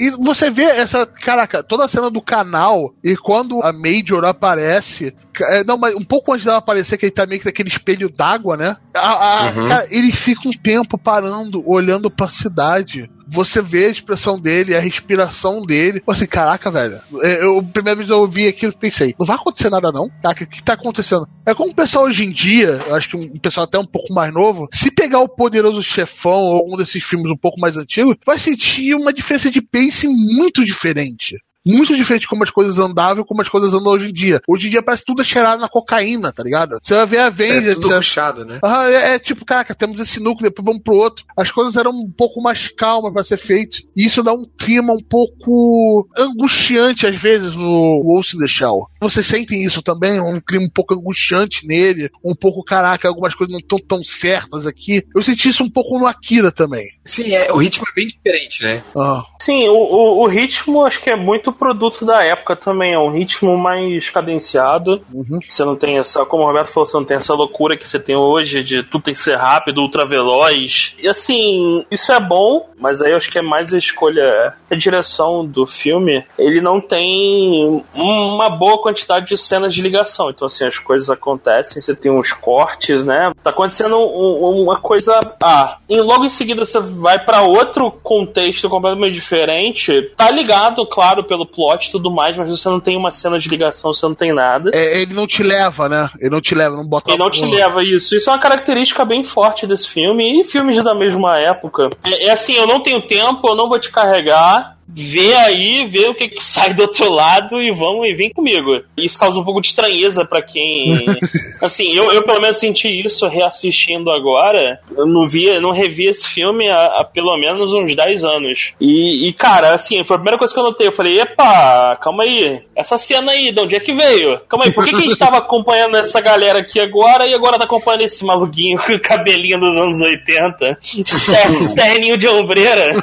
E você vê essa, caraca, toda a cena do canal e quando a Major aparece. é, Não, mas um pouco antes dela aparecer, que ele tá meio que naquele espelho d'água, né? A- a- Uhum. cara, ele fica um tempo parando, olhando pra cidade. Você vê a expressão dele, a respiração dele. Assim, caraca, velho. É, eu, a primeira vez que eu ouvi aquilo, pensei, não vai acontecer nada não? Tá, o que, que tá acontecendo? É como o pessoal hoje em dia, eu acho que um pessoal até um pouco mais novo, se pegar o Poderoso Chefão ou um desses filmes um pouco mais antigos, vai sentir uma diferença de pacing muito diferente muito diferente de como as coisas andavam e como as coisas andam hoje em dia. Hoje em dia parece tudo é cheirado na cocaína, tá ligado? Você vai ver a venda. É tudo puxado, né? Ah, é, é, tipo, caraca, temos esse núcleo, depois vamos pro outro. As coisas eram um pouco mais calmas para ser feitas. E isso dá um clima um pouco angustiante às vezes no Wolf in the Shell. Vocês sentem isso também? Um clima um pouco angustiante nele, um pouco, caraca, algumas coisas não estão tão certas aqui. Eu senti isso um pouco no Akira também. Sim, é, o ritmo é bem diferente, né? Ah. Sim, o, o, o ritmo acho que é muito produto da época também, é um ritmo mais cadenciado. Uhum. Você não tem essa, como o Roberto falou, você não tem essa loucura que você tem hoje de tudo tem que ser rápido, ultra veloz. E assim, isso é bom, mas aí eu acho que é mais a escolha, a direção do filme. Ele não tem uma boa quantidade de cenas de ligação. Então, assim, as coisas acontecem, você tem uns cortes, né? Tá acontecendo um, uma coisa A. E logo em seguida você vai para outro contexto completamente diferente. Tá ligado, claro, pelo plot e tudo mais, mas você não tem uma cena de ligação, você não tem nada. É, ele não te leva, né? Ele não te leva, não bota Ele não te leva, isso. Isso é uma característica bem forte desse filme e filmes da mesma época. É, é assim, eu não tenho tempo, eu não vou te carregar vê aí, vê o que, que sai do outro lado e vamos e vem comigo. Isso causa um pouco de estranheza para quem. assim, eu, eu pelo menos senti isso reassistindo agora. Eu não vi, não revi esse filme há, há pelo menos uns 10 anos. E, e, cara, assim, foi a primeira coisa que eu notei. Eu falei, epa, calma aí. Essa cena aí, de onde é que veio? Calma aí, por que, que a gente tava acompanhando essa galera aqui agora e agora tá acompanhando esse maluquinho com cabelinho dos anos 80? Terninho de ombreira.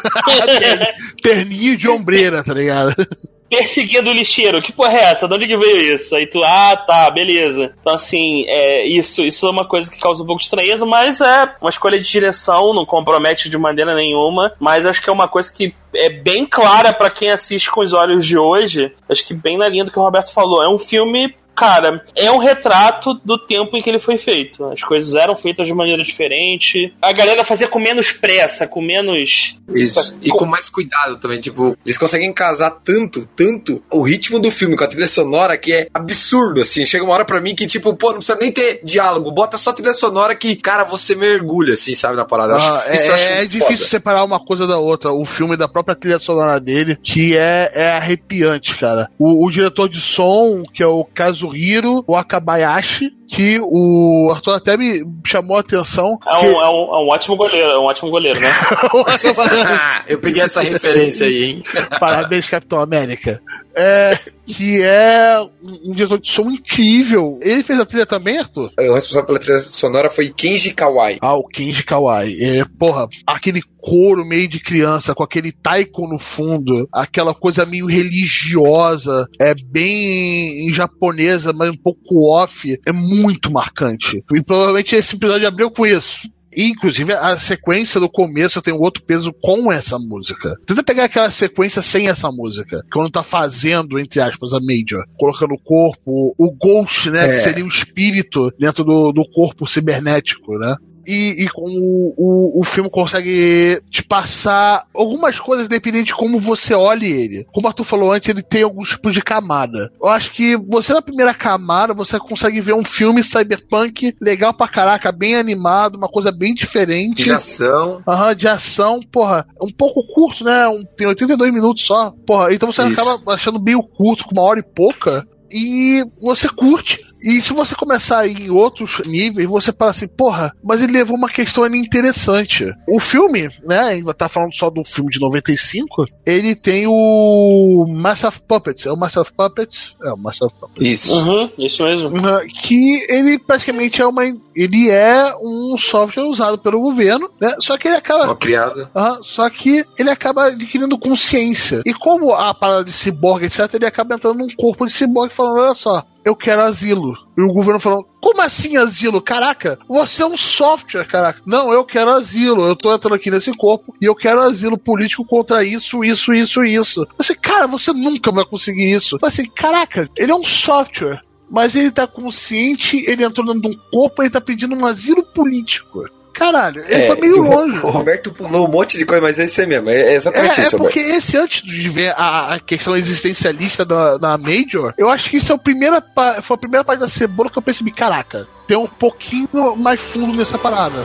Terninho de ombreira, tá ligado? Perseguindo o lixeiro, que porra é essa? De onde que veio isso? Aí tu, ah, tá, beleza. Então, assim, é, isso, isso é uma coisa que causa um pouco de estranheza, mas é uma escolha de direção, não compromete de maneira nenhuma, mas acho que é uma coisa que é bem clara para quem assiste com os olhos de hoje. Acho que bem na linha do que o Roberto falou. É um filme cara, é um retrato do tempo em que ele foi feito. As coisas eram feitas de maneira diferente. A galera fazia com menos pressa, com menos. Isso. E com mais cuidado também. Tipo, eles conseguem casar tanto, tanto o ritmo do filme com a trilha sonora que é absurdo, assim. Chega uma hora pra mim que, tipo, pô, não precisa nem ter diálogo. Bota só a trilha sonora que, cara, você mergulha, assim, sabe, na parada. Ah, acho, é, isso é difícil separar uma coisa da outra. O filme da própria trilha sonora dele, que é, é arrepiante, cara. O, o diretor de som, que é o caso Kazuhiro Wakabayashi, que o Arthur até me chamou a atenção. É um, que... é um, é um ótimo goleiro, é um ótimo goleiro, né? Eu peguei essa referência aí, hein? Parabéns, Capitão América. É, que é um diretor de som incrível. Ele fez a trilha também, Arthur? O responsável pela trilha sonora foi Kenji Kawai. Ah, o Kenji Kawai. É, porra, aquele coro meio de criança, com aquele taiko no fundo, aquela coisa meio religiosa, é bem japonesa, mas um pouco off, é muito marcante. E provavelmente esse episódio abriu com isso. Inclusive, a sequência do começo tem um outro peso com essa música. Tenta pegar aquela sequência sem essa música. Quando tá fazendo, entre aspas, a Major. Colocando o corpo, o Ghost, né? É. Que seria o espírito dentro do, do corpo cibernético, né? E, e como o, o, filme consegue te passar algumas coisas dependendo de como você olhe ele. Como o Arthur falou antes, ele tem alguns tipos de camada. Eu acho que você na primeira camada, você consegue ver um filme cyberpunk legal pra caraca, bem animado, uma coisa bem diferente. De ação. Aham, de ação, porra, um pouco curto, né? Um, tem 82 minutos só. Porra, então você Isso. acaba achando meio curto, com uma hora e pouca. E você curte, e se você começar em outros níveis, você fala assim, porra, mas ele levou uma questão ali interessante. O filme, né, ainda tá falando só do filme de 95, ele tem o Master of Puppets. É o Master of Puppets? É o Master of Puppets. Isso. Uhum, isso mesmo. Uhum, que ele praticamente é uma. Ele é um software usado pelo governo, né? Só que ele acaba. Uma criada. Uhum, só que ele acaba adquirindo consciência. E como a parada de ciborgue, etc., ele acaba entrando num corpo de ciborgue falando: olha só, eu quero asilo. E o governo falou: como assim asilo? Caraca, você é um software, caraca. Não, eu quero asilo. Eu tô entrando aqui nesse corpo e eu quero asilo político contra isso, isso, isso, isso. Você, cara, você nunca vai conseguir isso. Assim, caraca, ele é um software. Mas ele tá consciente, ele entrou dentro de um corpo ele tá pedindo um asilo político. Caralho, ele é, foi meio longe. O Roberto pulou um monte de coisa, mas é isso mesmo. É, exatamente é, isso, É porque Roberto. esse, antes de ver a, a questão existencialista da, da Major, eu acho que isso é a primeira, foi a primeira parte da cebola que eu percebi, caraca, tem um pouquinho mais fundo nessa parada.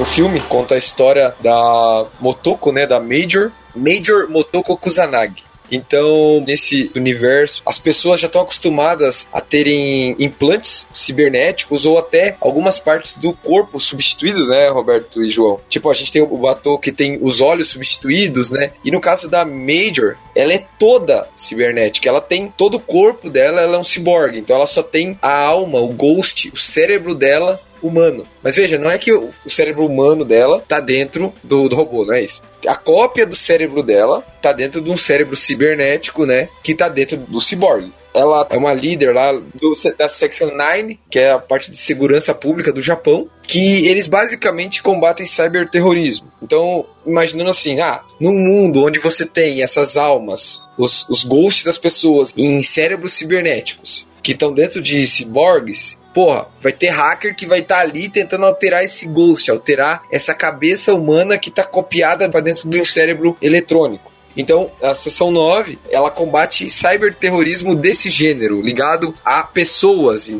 O filme conta a história da Motoko, né, da Major, Major Motoko Kusanagi. Então, nesse universo, as pessoas já estão acostumadas a terem implantes cibernéticos ou até algumas partes do corpo substituídos, né, Roberto e João? Tipo, a gente tem o Batou que tem os olhos substituídos, né? E no caso da Major, ela é toda cibernética. Ela tem todo o corpo dela, ela é um ciborgue. Então, ela só tem a alma, o ghost, o cérebro dela humano. Mas veja, não é que o, cérebro humano dela tá dentro do, do, robô, não é isso. A cópia do cérebro dela tá dentro de um cérebro cibernético, né? Que tá dentro do ciborgue. Ela é uma líder lá do, da Section 9, que é a parte de segurança pública do Japão, que eles basicamente combatem cyberterrorismo. Então, imaginando assim, ah, num mundo onde você tem essas almas, os, os ghosts das pessoas em cérebros cibernéticos, que estão dentro de ciborgues, porra, vai ter hacker que vai estar tá ali tentando alterar esse ghost, alterar essa cabeça humana que está copiada para dentro de um cérebro eletrônico. Então, a seção 9, ela combate cyberterrorismo desse gênero, ligado a pessoas.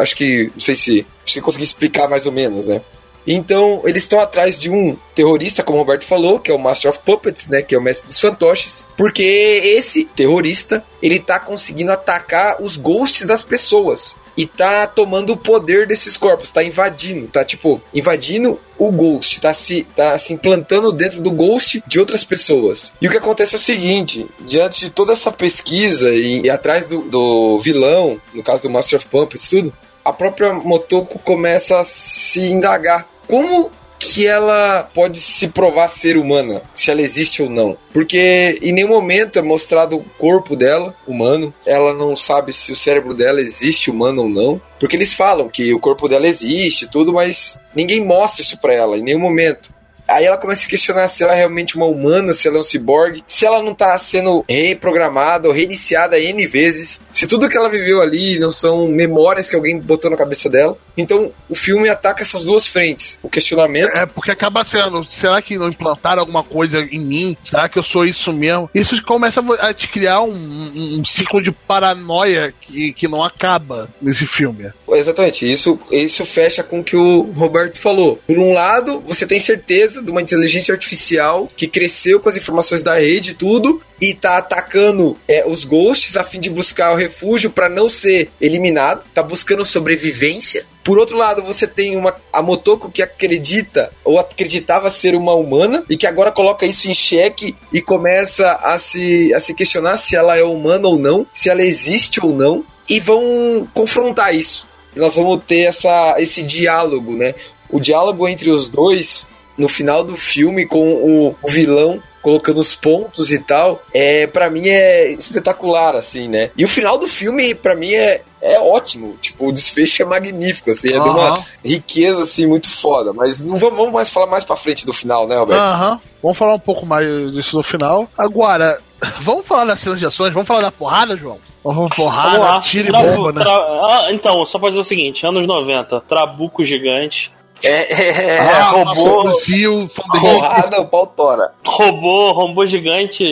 Acho que, não sei se, acho que consegui explicar mais ou menos, né? Então, eles estão atrás de um terrorista, como o Roberto falou, que é o Master of Puppets, né, que é o mestre dos fantoches, porque esse terrorista, ele tá conseguindo atacar os ghosts das pessoas e tá tomando o poder desses corpos, tá invadindo, tá tipo, invadindo o Ghost, tá se, tá se implantando dentro do Ghost de outras pessoas. E o que acontece é o seguinte: diante de toda essa pesquisa e, e atrás do, do vilão, no caso do Master of Puppets, tudo, a própria Motoko começa a se indagar. Como que ela pode se provar ser humana, se ela existe ou não. Porque em nenhum momento é mostrado o corpo dela, humano. Ela não sabe se o cérebro dela existe humano ou não. Porque eles falam que o corpo dela existe tudo, mas ninguém mostra isso pra ela em nenhum momento. Aí ela começa a questionar se ela é realmente uma humana, se ela é um ciborgue, se ela não tá sendo reprogramada ou reiniciada N vezes, se tudo que ela viveu ali não são memórias que alguém botou na cabeça dela. Então o filme ataca essas duas frentes. O questionamento. É, porque acaba sendo: será que não implantaram alguma coisa em mim? Será que eu sou isso mesmo? Isso começa a te criar um, um, um ciclo de paranoia que, que não acaba nesse filme. Exatamente. Isso, isso fecha com o que o Roberto falou. Por um lado, você tem certeza de uma inteligência artificial que cresceu com as informações da rede e tudo, e tá atacando é, os ghosts a fim de buscar o refúgio para não ser eliminado, tá buscando sobrevivência. Por outro lado, você tem uma a Motoko que acredita ou acreditava ser uma humana e que agora coloca isso em xeque e começa a se, a se questionar se ela é humana ou não, se ela existe ou não, e vão confrontar isso. Nós vamos ter essa, esse diálogo, né? O diálogo entre os dois no final do filme com o, o vilão colocando os pontos e tal, é para mim é espetacular assim, né? E o final do filme para mim é é ótimo, tipo, o desfecho é magnífico, assim, é uhum. de uma riqueza, assim, muito foda, mas não vamos mais falar mais pra frente do final, né, Alberto? Aham, uhum. vamos falar um pouco mais disso no final. Agora, vamos falar das cenas de ações, vamos falar da porrada, João? Vamos porrada, tiro e bomba, né? Ah, então, só pra dizer o seguinte, anos 90, trabuco gigante, é, é, é ah, robô. Fuzil, porrada, o pau tora. Robô, robô gigante,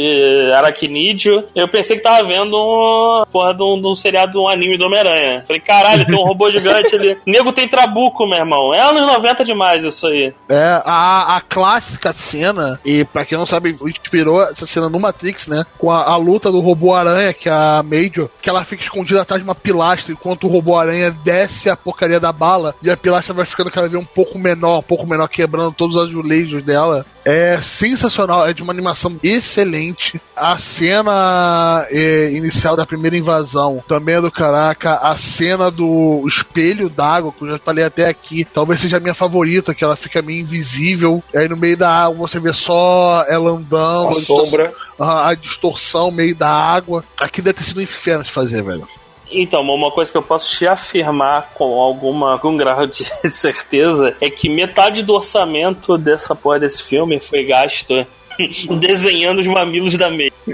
aracnídeo. Eu pensei que tava vendo uma porra de um, de um seriado, um anime do Homem-Aranha. Falei, caralho, tem um robô gigante ali. Nego tem trabuco, meu irmão. É anos 90 demais isso aí. É, a, a clássica cena, e pra quem não sabe, inspirou essa cena no Matrix, né? Com a, a luta do robô aranha, que é a Major, que ela fica escondida atrás de uma pilastra enquanto o robô aranha desce a porcaria da bala e a pilastra vai ficando cada vez um pouco menor, um pouco menor, quebrando todos os azulejos dela. É sensacional, é de uma animação excelente. A cena é, inicial da primeira invasão também é do caraca. A cena do espelho d'água, que eu já falei até aqui, talvez seja a minha favorita, que ela fica meio invisível. E aí no meio da água você vê só ela andando. A, a sombra. A, a distorção meio da água. Aqui deve ter sido um inferno de fazer, velho. Então, uma coisa que eu posso te afirmar com alguma, algum grau de certeza é que metade do orçamento dessa porra desse filme foi gasto desenhando os mamilos da May.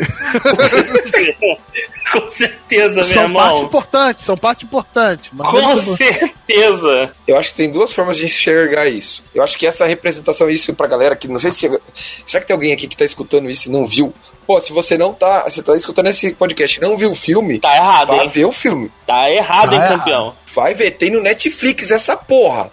Com certeza, são meu irmão. parte importante, são parte importante. mas Com muito- certeza. Eu acho que tem duas formas de enxergar isso. Eu acho que essa representação, isso pra galera que não sei se. Será que tem alguém aqui que tá escutando isso e não viu? Pô, se você não tá. Você tá escutando esse podcast e não viu o filme, Tá errado, vai hein? ver o filme. Tá errado, Tá hein, errado. campeão? Vai ver, tem no Netflix essa porra.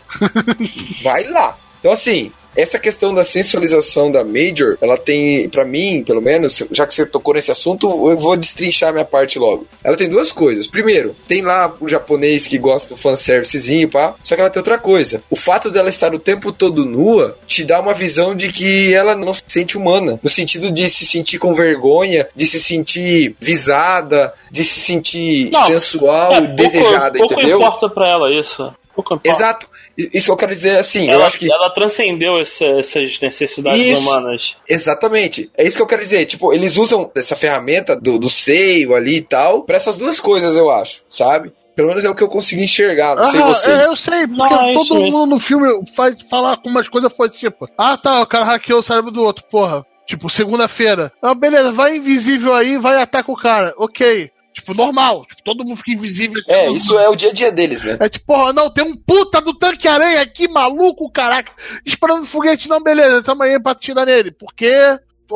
Vai lá. Então, assim, essa questão da sensualização da Major, ela tem, pra mim, pelo menos, já que você tocou nesse assunto, eu vou destrinchar minha parte logo. Ela tem duas coisas. Primeiro, tem lá o japonês que gosta do fanservicezinho, pá. Só que ela tem outra coisa. O fato dela estar o tempo todo nua te dá uma visão de que ela não se sente humana. No sentido de se sentir com vergonha, de se sentir visada, de se sentir Não, sensual, É, e desejada, pouco, pouco entendeu? importa pra ela isso. Exato. Isso que eu quero dizer assim, eu Ela, acho que. ela transcendeu essa- essas necessidades Isso. humanas. Exatamente. É isso que eu quero dizer. Tipo, eles usam essa ferramenta do, do seio ali e tal, pra essas duas coisas, eu acho, sabe? Pelo menos é o que eu consegui enxergar, não sei Aham, vocês. é, eu sei, porque Não, é isso todo mesmo. mundo no filme faz falar com umas coisas foi tipo, ah tá, o cara hackeou o cérebro do outro, porra. Tipo, segunda-feira. Ah, beleza, vai invisível aí, vai e ataca o cara. Ok. Tipo, normal. Tipo, todo mundo fica invisível. É, isso é o dia a dia deles, né? É tipo, porra, não, tem um puta do tanque-aranha aqui, maluco, caraca, disparando foguete, não, beleza, tamo aí pra atirar nele, porque,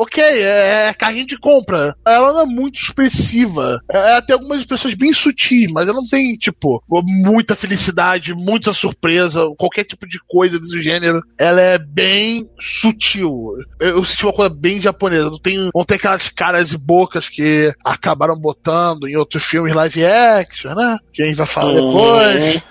ok, é, é carrinho de compra. Ela não é muito expressiva. É, Ela tem algumas expressões bem sutis, mas ela não tem, tipo, muita felicidade, muita surpresa, qualquer tipo de coisa desse gênero. Ela é bem sutil. Eu, eu senti uma coisa bem japonesa. Não tem, não tem aquelas caras e bocas que acabaram botando em outros filmes live action, né? Que a gente vai falar depois.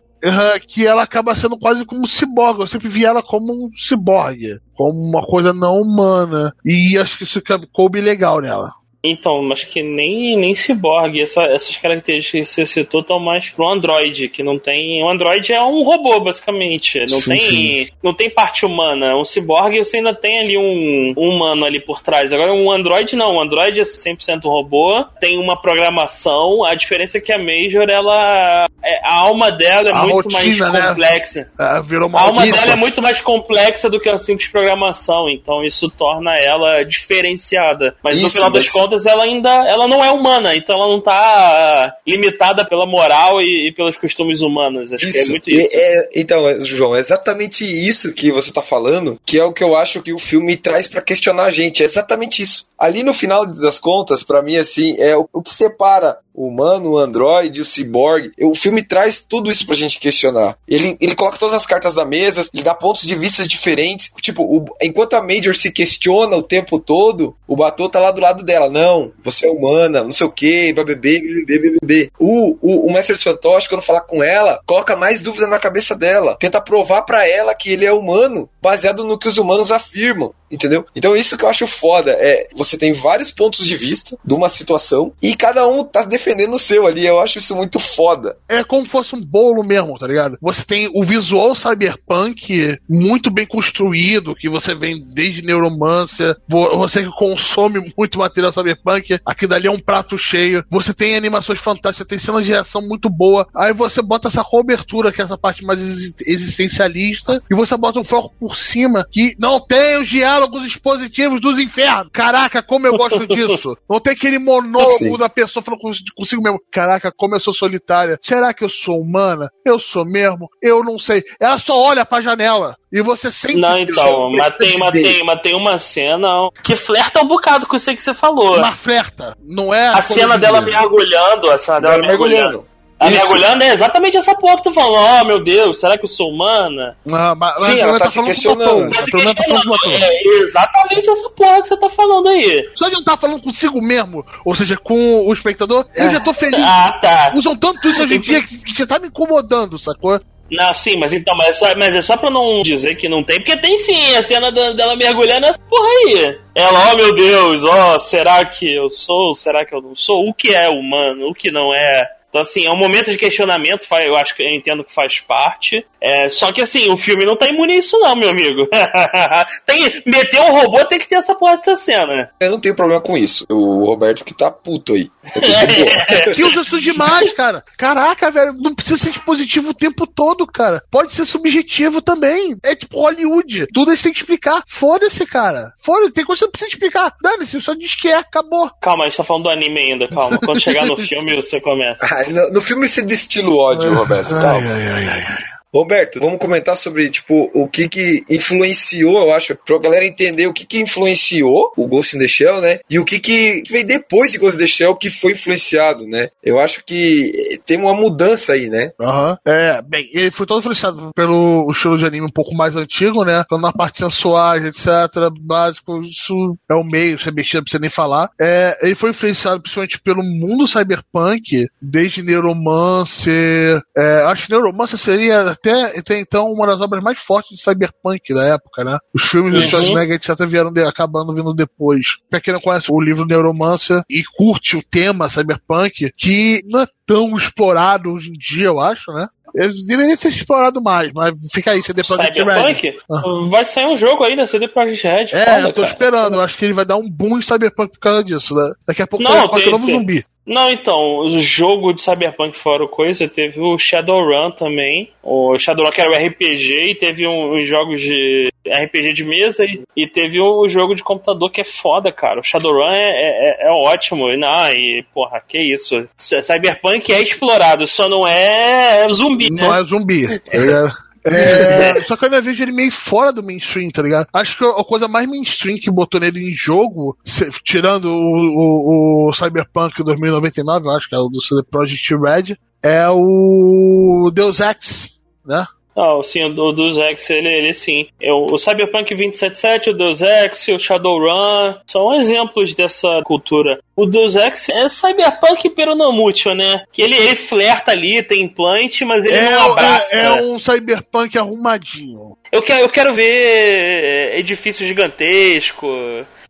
Que ela acaba sendo quase como um ciborgue. Eu sempre vi ela como um ciborgue, como uma coisa não humana. E acho que isso coube legal nela. Então, mas que nem, nem ciborgue. Essa- essas características que você citou estão mais pro Android, que não tem. O Android é um robô, basicamente. Não, Sim, tem, não tem parte humana. Um ciborgue você ainda tem ali um, um humano ali por trás. Agora, um Android não. O Android é 100% robô, tem uma programação. A diferença é que a Major, ela. é- a alma dela é A muito mais rotina, né? complexa. Ela virou uma A alma dela é muito mais complexa do que a simples programação, então isso torna ela diferenciada. Mas no Isso, final das mas- contas, ela ainda ela não é humana, então ela não tá limitada pela moral e, e pelos costumes humanos. Acho que é muito isso. é- então, é, João, é exatamente isso que você tá falando, que é o que eu acho que o filme traz pra questionar a gente. É exatamente isso. Ali no final das contas, pra mim, assim, é o, que separa o humano, o androide, o cyborg. O filme traz tudo isso pra gente questionar. Ele, ele coloca todas as cartas na mesa, ele dá pontos de vista diferentes. Tipo, o- enquanto a Major se questiona o tempo todo, o Batou tá lá do lado dela. Não, você é humana, não sei o que, bebê, bebê, bebê. O, o, o Mestre dos Fantoches, quando falar com ela, coloca mais dúvida na cabeça dela. Tenta provar pra ela que ele é humano, baseado no que os humanos afirmam. Entendeu? Então isso que eu acho foda é você tem vários pontos de vista de uma situação e cada um tá defendendo o seu ali. Eu acho isso muito foda. É como se fosse um bolo mesmo, tá ligado? Você tem o visual cyberpunk muito bem construído, que você vem desde Neuromancer, vo- você que consome muito material cyberpunk, aqui dali é um prato cheio. Você tem animações fantásticas, tem cenas de reação muito boa. Aí você bota essa cobertura, que é essa parte mais exi- existencialista, e você bota um foco por cima que não tem os diálogos expositivos dos infernos. Caraca, como eu gosto disso. Não tem aquele monólogo Sim. da pessoa falando cons- consigo mesmo. Caraca, como eu sou solitária. Será que eu sou humana? Eu sou mesmo? Eu não sei. Ela só olha pra janela. E você sente. Não, que então, eu mas tem, mas, tem, mas tem uma cena que flerta um bocado com isso aí que você falou. Uma flerta. Não é. A cena dela mergulhando. a cena dela Ela mergulhando. A Isso. mergulhando é exatamente essa porra que tu falou. Oh, meu Deus, será que eu sou humana? Ah, mas, Sim, mas ela tá tá se falando com o. Tá se tá falando com. É exatamente essa porra que você tá falando aí. Só de não estar falando consigo mesmo, ou seja, com o espectador, eu já tô feliz. Ah, tá. Usam tanto isso hoje em dia que, você tá me incomodando, sacou? Não, sim, mas então, mas é, só, mas é só pra não dizer que não tem, porque tem sim a cena da- dela mergulhando essa porra aí. Ela, oh meu Deus, ó, será que eu sou? Será que eu não sou? O que é humano? O que não é? Então, assim, é um momento de questionamento, eu acho que eu entendo que faz parte. É, só que, assim, o filme não tá imune a isso, não, meu amigo. tem, meter um robô tem que ter essa porra dessa cena. Eu não tenho problema com isso. O Roberto que tá puto aí. Que usa isso demais, cara. Caraca, velho, não precisa ser positivo o tempo todo, cara. Pode ser subjetivo também. É tipo Hollywood. Tudo isso tem que explicar. Foda-se, cara. Foda-se, tem coisa que você não precisa explicar. Dane-se, só diz que é, acabou. Calma, a gente tá falando do anime ainda, calma. Quando chegar no filme, você começa. No, no, filme você destila o ódio, Roberto. Calma. Ai, ai, ai, ai. Roberto, vamos comentar sobre, tipo, o que que influenciou, eu acho, pra galera entender o que que influenciou o Ghost in the Shell, né? E o que que veio depois de Ghost in the Shell que foi influenciado, né? Eu acho que tem uma mudança aí, né? Aham. Uhum. É, bem, ele foi todo influenciado pelo estilo de anime um pouco mais antigo, né? Então na parte sensuais, etc, básico, isso é o meio, você mexia, não precisa nem falar. É, ele foi influenciado principalmente pelo mundo cyberpunk, desde Neuromancer, é, acho que Neuromancer seria até, até então uma das obras mais fortes de cyberpunk da época, né? Os filmes do uhum. Schwarzenegger, etc., vieram de, acabando vindo depois. Pra quem não conhece o livro Neuromancer e curte o tema cyberpunk, que não é tão explorado hoje em dia, eu acho, né? Ele deveria ser explorado mais, mas fica aí, CD Projekt Red. Ah. Vai sair um jogo aí da CD Projekt Red. É, foda, eu tô cara. esperando. Eu acho que ele vai dar um boom em Cyberpunk por causa disso. Né? Daqui a pouco não, vai ter, um novo zumbi. Não, então, o jogo de Cyberpunk fora coisa, teve o Shadowrun também. O Shadowrun que era o RPG e teve uns um, jogos de RPG de mesa e, e teve o um jogo de computador que é foda, cara. O Shadowrun é, é, é, é ótimo. E, não, e, porra, que isso. Cyberpunk é explorado, só não é zumbi, né? Não é zumbi. é... É, só que eu ainda vejo ele meio fora do mainstream, tá ligado? Acho que a coisa mais mainstream que botou nele em jogo, tirando o, o, o Cyberpunk 2099, eu acho que é o do CD Projekt Red, é o Deus Ex, né? Não, sim, o Deus Ex, ele, ele sim. Eu, o Cyberpunk 2077, o Deus Ex, o Shadowrun, são exemplos dessa cultura. O Deus Ex é Cyberpunk peronomútil, né? Que ele, ele flerta ali, tem implante, mas ele é, não abraça. É, é um Cyberpunk arrumadinho. Eu quero, eu quero ver edifício gigantesco,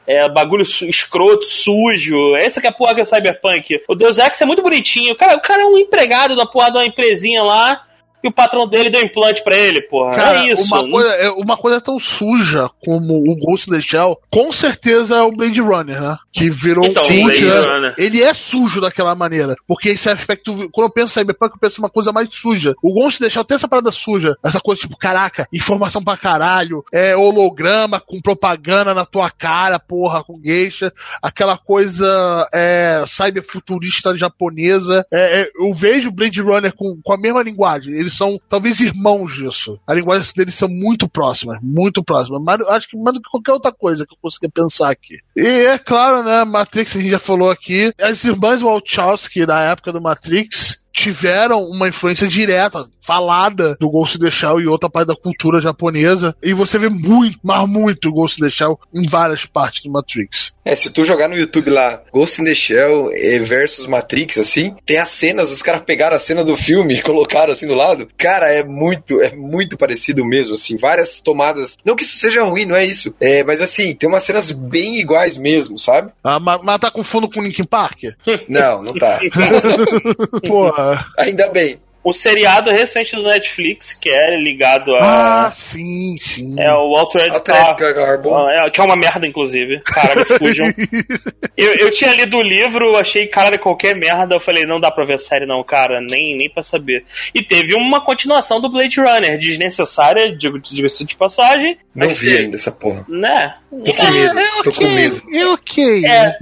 é, bagulho escroto, sujo. Essa que é a porra que é Cyberpunk. O Deus Ex é muito bonitinho. O cara, o cara é um empregado da porra de uma empresinha lá que o patrão dele deu implante para ele, porra. Cara, é isso. Uma coisa, é, uma coisa tão suja como o Ghost Shell, com certeza é o Blade Runner, né? Que virou então, um cult, né? Ele é sujo daquela maneira. Porque esse aspecto, quando eu penso em Cyberpunk, eu penso uma coisa mais suja. O Ghost Shell tem essa parada suja. Essa coisa tipo, caraca, informação pra caralho, é holograma com propaganda na tua cara, porra, com geisha. Aquela coisa é, cyberfuturista japonesa. É, é, eu vejo Blade Runner com, com a mesma linguagem. Ele eles são talvez irmãos disso. A linguagem deles são muito próximas, muito próximas. Mas acho que mais do que qualquer outra coisa que eu consegui pensar aqui. E é claro, né, Matrix, a gente já falou aqui, as irmãs Wachowski da época do Matrix tiveram uma influência direta, falada, do Ghost in the Shell e outra parte da cultura japonesa. E você vê muito, mas muito Ghost in the Shell em várias partes do Matrix. É, se tu jogar no YouTube lá, Ghost in the Shell versus Matrix, assim, tem as cenas, os caras pegaram a cena do filme e colocaram assim do lado. Cara, é muito, é muito parecido mesmo, assim, várias tomadas. Não que isso seja ruim, não é isso. É, mas assim, tem umas cenas bem iguais mesmo, sabe? Ah, mas, mas tá com fundo com Linkin Park? Não, não tá. Porra. Ainda bem o seriado recente do Netflix, que é ligado a. Ah, sim, sim. É o Altered, Altered Car... Ah, é, que é uma merda, inclusive. Caralho, fujam. eu, eu tinha lido o livro, achei, caralho, qualquer merda. Eu falei, não dá pra ver a série, não, cara, nem, nem pra saber. E teve uma continuação do Blade Runner, desnecessária, digo-se de passagem. Não vi ainda essa porra. Né? Tô com medo, é, tô com medo. É ok, é,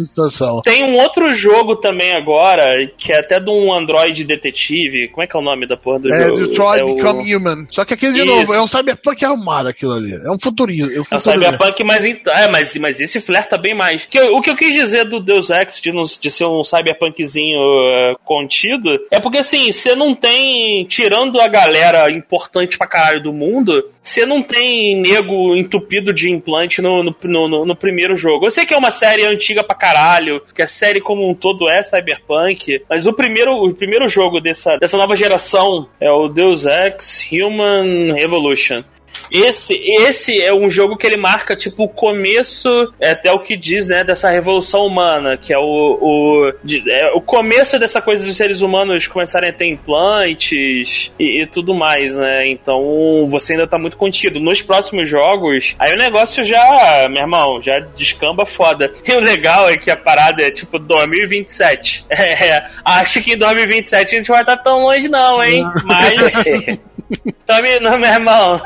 Tem um outro jogo também agora, que é até de um Android detetive. Como é que é o nome? Nome da porra do é, jogo. Detroit é Become o... Human. Só que aquele, de Isso. novo, é um cyberpunk arrumado aquilo ali. É um futurismo. É, um é um cyberpunk, mas, é, mas, mas esse flerta bem mais. Que, o que eu quis dizer do Deus Ex, de, de ser um cyberpunkzinho uh, contido, é porque assim, você não tem, tirando a galera importante pra caralho do mundo, você não tem nego entupido de implante no, no, no, no, primeiro jogo. Eu sei que é uma série antiga pra caralho, que a série como um todo é cyberpunk, mas o primeiro, o primeiro jogo dessa, dessa nova geração é o Deus Ex Human Revolution. Esse, esse é um jogo que ele marca, tipo, o começo, é até o que diz, né, dessa revolução humana, que é o, o, de, é o começo dessa coisa dos seres humanos começarem a ter implantes e, e, tudo mais, né? Então você ainda tá muito contido. Nos próximos jogos, aí o negócio já, meu irmão, já descamba foda. E o legal é que a parada é tipo 2027. É, acho que em 2027 a gente vai estar tá tão longe, não, hein? Mas. Tá me, não, meu irmão.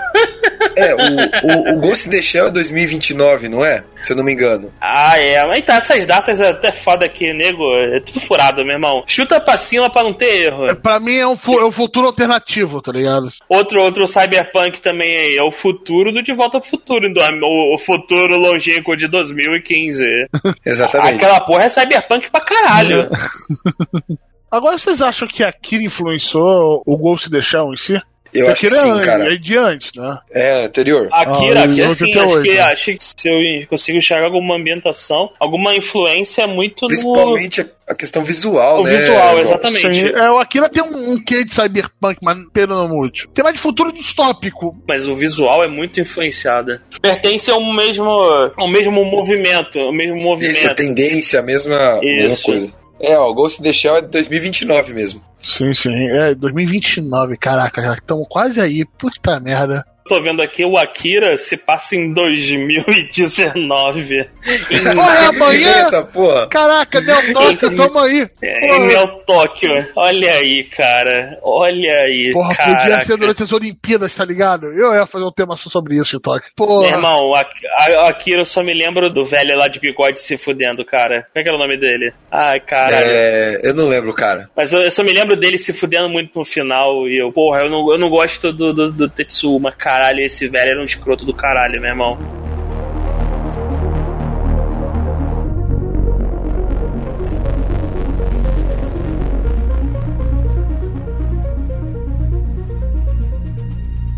É, o, o, o Ghost in the Shell é 2029, não é? Se eu não me engano. Ah, é. Mas tá, essas datas é até foda aqui, nego. É tudo furado, meu irmão. Chuta pra cima pra não ter erro. É, pra mim é um, é um futuro alternativo, tá ligado? Outro, outro cyberpunk também aí. É o futuro do De Volta pro Futuro. O, o futuro longínquo de 2015. Exatamente. Aquela porra é cyberpunk pra caralho. Agora vocês acham que a Kira influenciou o Ghost in the Shell em si? Eu acho que sim, é, cara. É de antes, né? É, anterior. Akira, ah, Akira sim, acho que, acho que se eu consigo enxergar alguma ambientação, alguma influência muito Principalmente no... a questão visual, o né? visual, exatamente. Sim, é, o Akira tem um, um quê de cyberpunk, mas pelo muito. Tem mais de futuro distópico. Mas o visual é muito influenciado. Pertence ao mesmo, ao mesmo movimento, ao mesmo movimento. Isso, a tendência, a mesma, mesma coisa. É, ó, Ghost in the Shell é de 2029 mesmo. Sim, sim. É 2029, caraca, já estamos quase aí. Puta merda tô vendo aqui, o Akira se passa em 2019. Porra, é amanhã? Essa porra? Caraca, Neo Tóquio, tamo aí. É, Neo Tóquio, olha aí, cara. Olha aí. Porra, caraca. podia ser durante as Olimpíadas, tá ligado? Eu ia fazer um tema só sobre isso em Tóquio. Porra. Meu irmão, a, a, Akira eu só me lembro do velho lá de bigode se fudendo, cara. Como é que era o nome dele? Ai, caralho. É, eu não lembro, cara. Mas eu, eu, só me lembro dele se fudendo muito no final e eu, porra, eu não, eu não gosto do, do, do Tetsuma, cara caralho, esse velho era um escroto do caralho, meu irmão.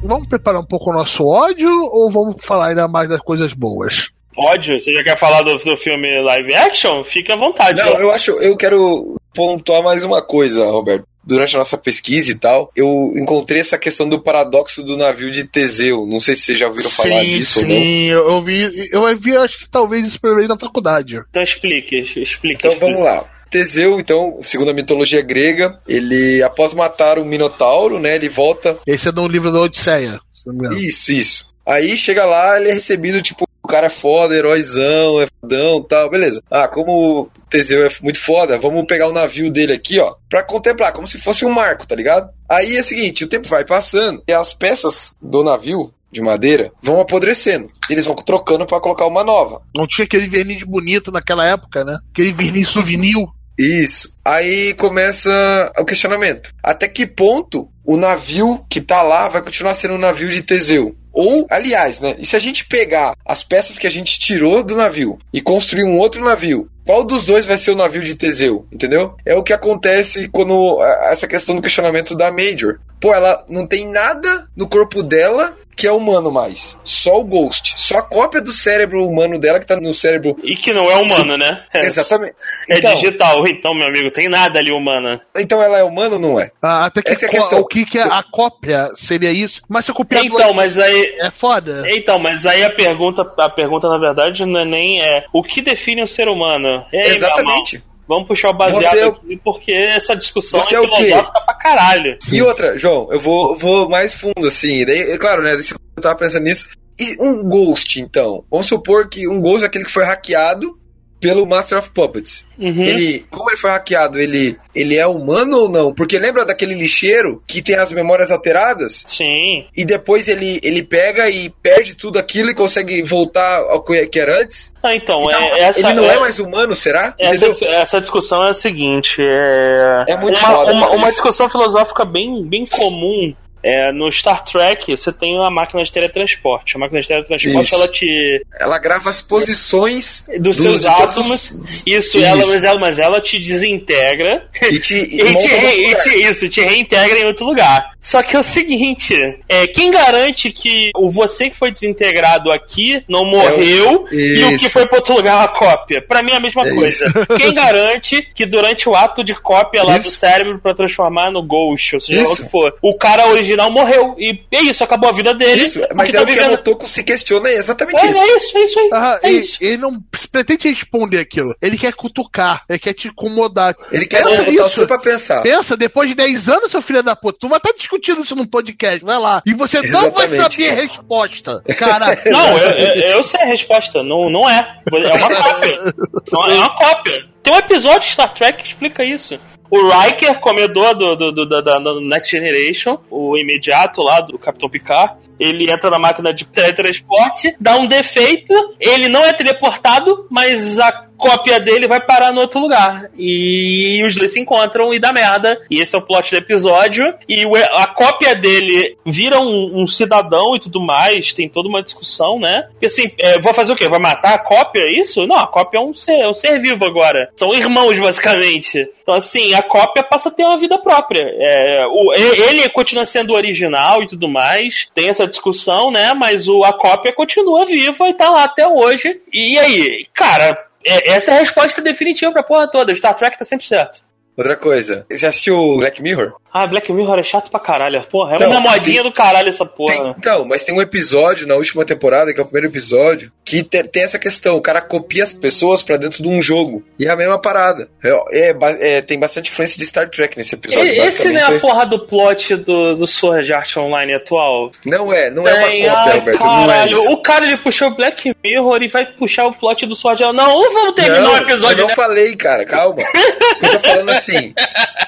Vamos preparar um pouco o nosso ódio ou vamos falar ainda mais das coisas boas? Ódio? Você já quer falar do, do filme live action? Fique à vontade. Não, ó. eu acho, eu quero pontuar mais uma coisa, Roberto durante a nossa pesquisa e tal, eu encontrei essa questão do paradoxo do navio de Teseu. Não sei se vocês já ouviram sim, falar disso sim, ou não. Sim, eu vi, eu vi, acho que talvez isso primeiro na faculdade. Então explique, explique. Então explique. vamos lá. Teseu, então, segundo a mitologia grega, ele, após matar o Minotauro, né, ele volta... Esse é do livro da Odisseia. Isso, isso. Aí chega lá, ele é recebido, tipo, o cara é foda, heróizão, é fodão tal, beleza. Ah, como o Teseu é muito foda, vamos pegar o navio dele aqui, ó, pra contemplar, como se fosse um marco, tá ligado? Aí é o seguinte, o tempo vai passando e as peças do navio, de madeira vão apodrecendo. Eles vão trocando para colocar uma nova. Não tinha aquele verniz bonito naquela época, né? Aquele verniz souvenir. Isso. Aí começa o questionamento. Até que ponto o navio que tá lá vai continuar sendo um navio de Teseu? Ou, aliás, né? E se a gente pegar as peças que a gente tirou do navio e construir um outro navio, qual dos dois vai ser o navio de Teseu? Entendeu? É o que acontece quando essa questão do questionamento da Major. Pô, ela não tem nada no corpo dela que é humano mais. Só o Ghost. Só a cópia do cérebro humano dela que tá no cérebro. E que não é humano, Sim. né? É, Exatamente. É então, digital, então, meu amigo, tem nada ali humana. Então ela é humana ou não é? Ah, até que Essa é a questão. o que, que é a cópia seria isso? Mas se o copiador então, mas aí é foda. Então, mas aí a pergunta, a pergunta na verdade não é nem é o que define um ser humano. Ei, Exatamente. Vamos puxar o baseado você é aqui, porque essa discussão você é, é filosófica pra caralho. E outra, João, eu vou, vou mais fundo, assim. Daí, claro, né? Eu tava pensando nisso. E um Ghost, então? Vamos supor que um Ghost é aquele que foi hackeado pelo Master of Puppets. Uhum. Ele, como ele foi hackeado, ele, ele é humano ou não? Porque lembra daquele lixeiro que tem as memórias alteradas? Sim. E depois ele, ele pega e perde tudo aquilo e consegue voltar ao que era antes? Ah, então, então é, essa, ele não é, é, mais humano, será? Essa, essa discussão é a seguinte: é, é muito uma, foda, uma, uma discussão filosófica bem, bem comum é, no Star Trek, você tem uma máquina de teletransporte. A máquina de teletransporte, isso. ela te. Ela grava as posições dos, dos seus átomos. Todos... Isso, isso. Ela, mas, ela, mas ela te desintegra. E te. e te, re, e te isso, te reintegra em outro lugar. Só que é o seguinte, é, quem garante que o você que foi desintegrado aqui não morreu É o- e o que Isso. foi pra outro lugar é uma cópia? Pra mim é a mesma É coisa. Quem garante que durante o ato de cópia lá do Isso. cérebro pra transformar no Ghost, ou seja lá o Isso. que for, o cara original morreu e é isso, acabou a vida dele. Isso, mas que é tá o que vivendo- Motoko se questiona, é exatamente É, isso. é isso, é isso aí. Aham, é ele, isso. ele não pretende responder aquilo. Ele quer cutucar, ele quer te incomodar. Ele quer botar nisso. você pra pensar. Pensa, depois de 10 anos, seu filho da puta, tu vai estar discutindo isso num podcast, vai lá. E você não vai Exatamente. saber a resposta. Caraca. Não, eu, eu- eu sei a resposta. Não, não é. É uma cópia. Não, é uma cópia. Tem um episódio de Star Trek que explica isso. O Riker, comedor do, do, do- da, da- do Next Generation, o imediato lá do Capitão Picard, ele entra na máquina de teletransporte, dá um defeito, ele não é teleportado, mas a cópia dele vai parar no outro lugar. E os dois se encontram e dá merda. E esse é o plot do episódio. E a cópia dele vira um, um cidadão e tudo mais. Tem toda uma discussão, né? Porque assim, é, vou fazer o quê? Vai matar a cópia? É isso? Não, a cópia é um ser, é um ser vivo agora. São irmãos, basicamente. Então, assim, a cópia passa a ter uma vida própria. É, o- e- ele continua sendo original e tudo mais. Tem essa discussão, né? Mas o, a cópia continua viva e tá lá até hoje. E aí, cara, essa é a resposta definitiva pra porra toda. Star Trek tá sempre certo. Outra coisa, você já assistiu Black Mirror? Ah, Black Mirror é chato pra caralho. Porra, é Então, uma modinha do caralho essa porra. Tem- então, mas tem um episódio na última temporada, que é o primeiro episódio, que te- tem essa questão: o cara copia as pessoas pra dentro de um jogo. E é a mesma parada. É, é é, tem bastante influência de Star Trek nesse episódio. E- Esse não é a é- porra do plot do, do Sword Art Online atual? Não é, não é Tem, uma cópia, Alberto. Não é caralho. isso. O cara ele puxou Black Mirror e vai puxar o plot do Sword Art. Não vamos terminar não, o episódio, Eu não né? falei, cara, calma. eu tô falando assim.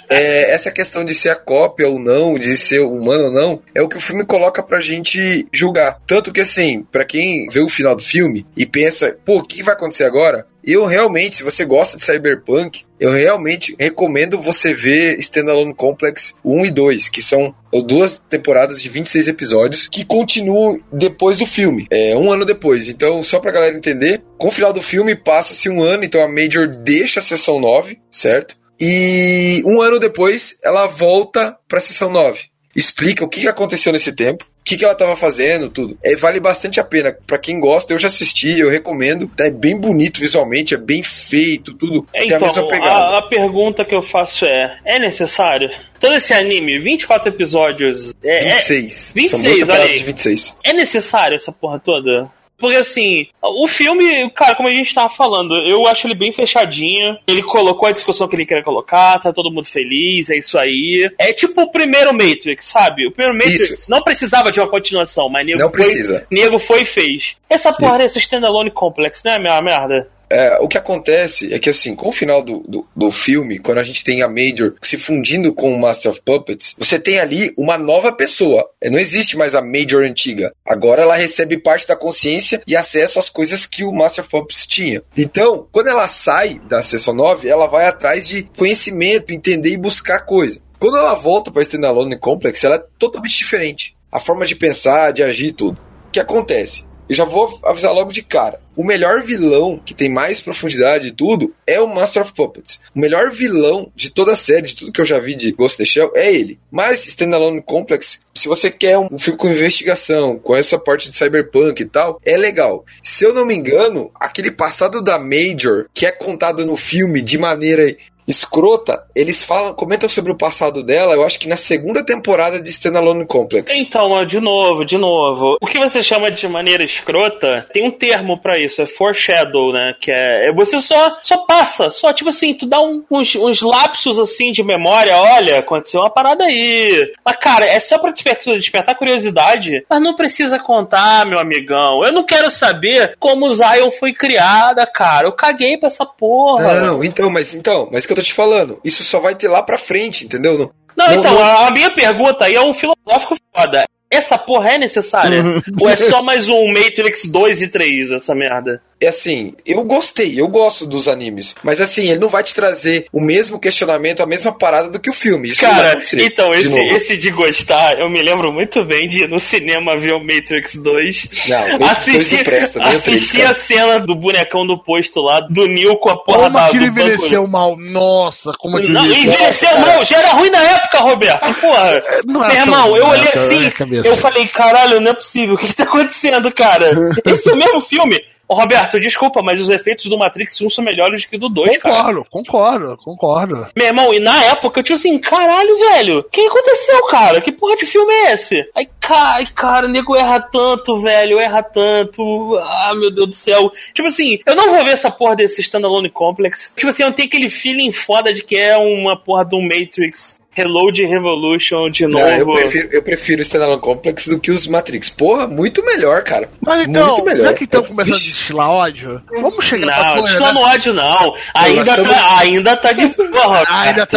é, essa questão de ser a cópia ou não, de ser humano ou não, é o que o filme coloca pra gente julgar. Tanto que, assim, pra quem vê o final do filme e pensa, pô, o que vai acontecer agora? Eu realmente, se você gosta de Cyberpunk, eu realmente recomendo você ver Standalone Complex 1 e 2, que são duas temporadas de 26 episódios que continuam depois do filme, é um ano depois. Então, só pra galera entender, com o final do filme passa-se um ano, então a Major deixa a sessão 9, certo? E um ano depois ela volta pra sessão 9. Explica o que aconteceu nesse tempo, o que, que ela estava fazendo, tudo. É, vale bastante a pena. Pra quem gosta, eu já assisti, eu recomendo. É bem bonito visualmente, é bem feito, tudo. tem a Então, pegada. a, a pergunta que eu faço é: é necessário? Todo esse anime, 24 episódios, é, é, 26. 26, São duas temporadas de 26. é necessário essa porra toda? Porque assim, o filme, cara, como a gente tava falando, eu acho ele bem fechadinho. Ele colocou a discussão que ele queria colocar, tá todo mundo feliz, é isso aí. É tipo o primeiro Matrix, sabe? O primeiro Matrix Isso. não precisava de uma continuação, mas nego Não foi, precisa. nego foi e fez. Essa porra desse standalone complex, não é a mesma merda? É, o que acontece é que, assim, com o final do, do, do filme, quando a gente tem a Major se fundindo com o Master of Puppets, você tem ali uma nova pessoa. É, Não existe mais a Major antiga. Agora ela recebe parte da consciência e acesso às coisas que o Master of Puppets tinha. Então, quando ela sai da sessão 9, ela vai atrás de conhecimento, entender e buscar coisa. Quando ela volta para Standalone Complex, ela é totalmente diferente. A forma de pensar, de agir tudo. O que acontece? Eu já vou avisar logo de cara. O melhor vilão, que tem mais profundidade e tudo, é o Master of Puppets. O melhor vilão de toda a série, de tudo que eu já vi de Ghost in the Shell, é ele. Mas Standalone Complex, se você quer um filme com investigação, com essa parte de cyberpunk e tal, é legal. Se eu não me engano, aquele passado da Major, que é contado no filme de maneira escrota, eles falam, comentam sobre o passado dela, eu acho que na segunda temporada de Standalone Complex. Então, de novo, de novo. O que você chama de maneira escrota, tem um termo pra isso, é foreshadow, né? Que é, é você só, só passa, só tipo assim, tu dá um- uns, uns lapsos assim de memória, olha, aconteceu uma parada aí. Mas cara, é só pra despertar, despertar curiosidade, mas não precisa contar, meu amigão. Eu não quero saber como o Zion foi criada, cara. Eu caguei pra essa porra. Não, não, então, mas então, mas que eu tô te falando, isso só vai ter lá pra frente, entendeu? Não, Não, Não, então, não- a minha pergunta aí é um filosófico foda. Essa porra é necessária? Ou é só mais um Matrix 2 e 3, essa merda? É assim, eu gostei, eu gosto dos animes. Mas assim, ele não vai te trazer o mesmo questionamento, a mesma parada do que o filme. Isso Cara, então, de esse, esse de gostar, eu me lembro muito bem de ir no cinema ver o Matrix 2. Não, assistir, presta, assistir a cena do bonecão do posto lá, do Neo com a porra como da, que ele envelheceu mal. Nossa, como que Não, envelheceu mal, já era ruim na época, Roberto. Porra. Não é Meu irmão, eu olhei assim, eu falei, caralho, não é possível. O que, que tá acontecendo, cara? Esse é o mesmo filme. Ô, Roberto, desculpa, mas os efeitos do Matrix 1 são melhores que do 2, concordo, cara. Concordo, concordo, concordo. Meu irmão, e na época eu tinha assim, caralho, velho, o que aconteceu, cara? Que porra de filme é esse? Aí, cara, cara, o nego erra tanto, velho, erra tanto. Ah, meu Deus do céu. Tipo assim, eu não vou ver essa porra desse Standalone Complex. Tipo assim, eu tenho aquele feeling foda de que é uma porra do Matrix Reload Revolution de novo. Não, eu prefiro, eu prefiro Standalone Complex do que os Matrix. Porra, muito melhor, cara. Mas então, muito melhor. Já que estão começando a destilar ódio, vamos chegar não, pra Não, destilando né? ódio não. Ainda, tamo... tá, ainda tá de boa. ainda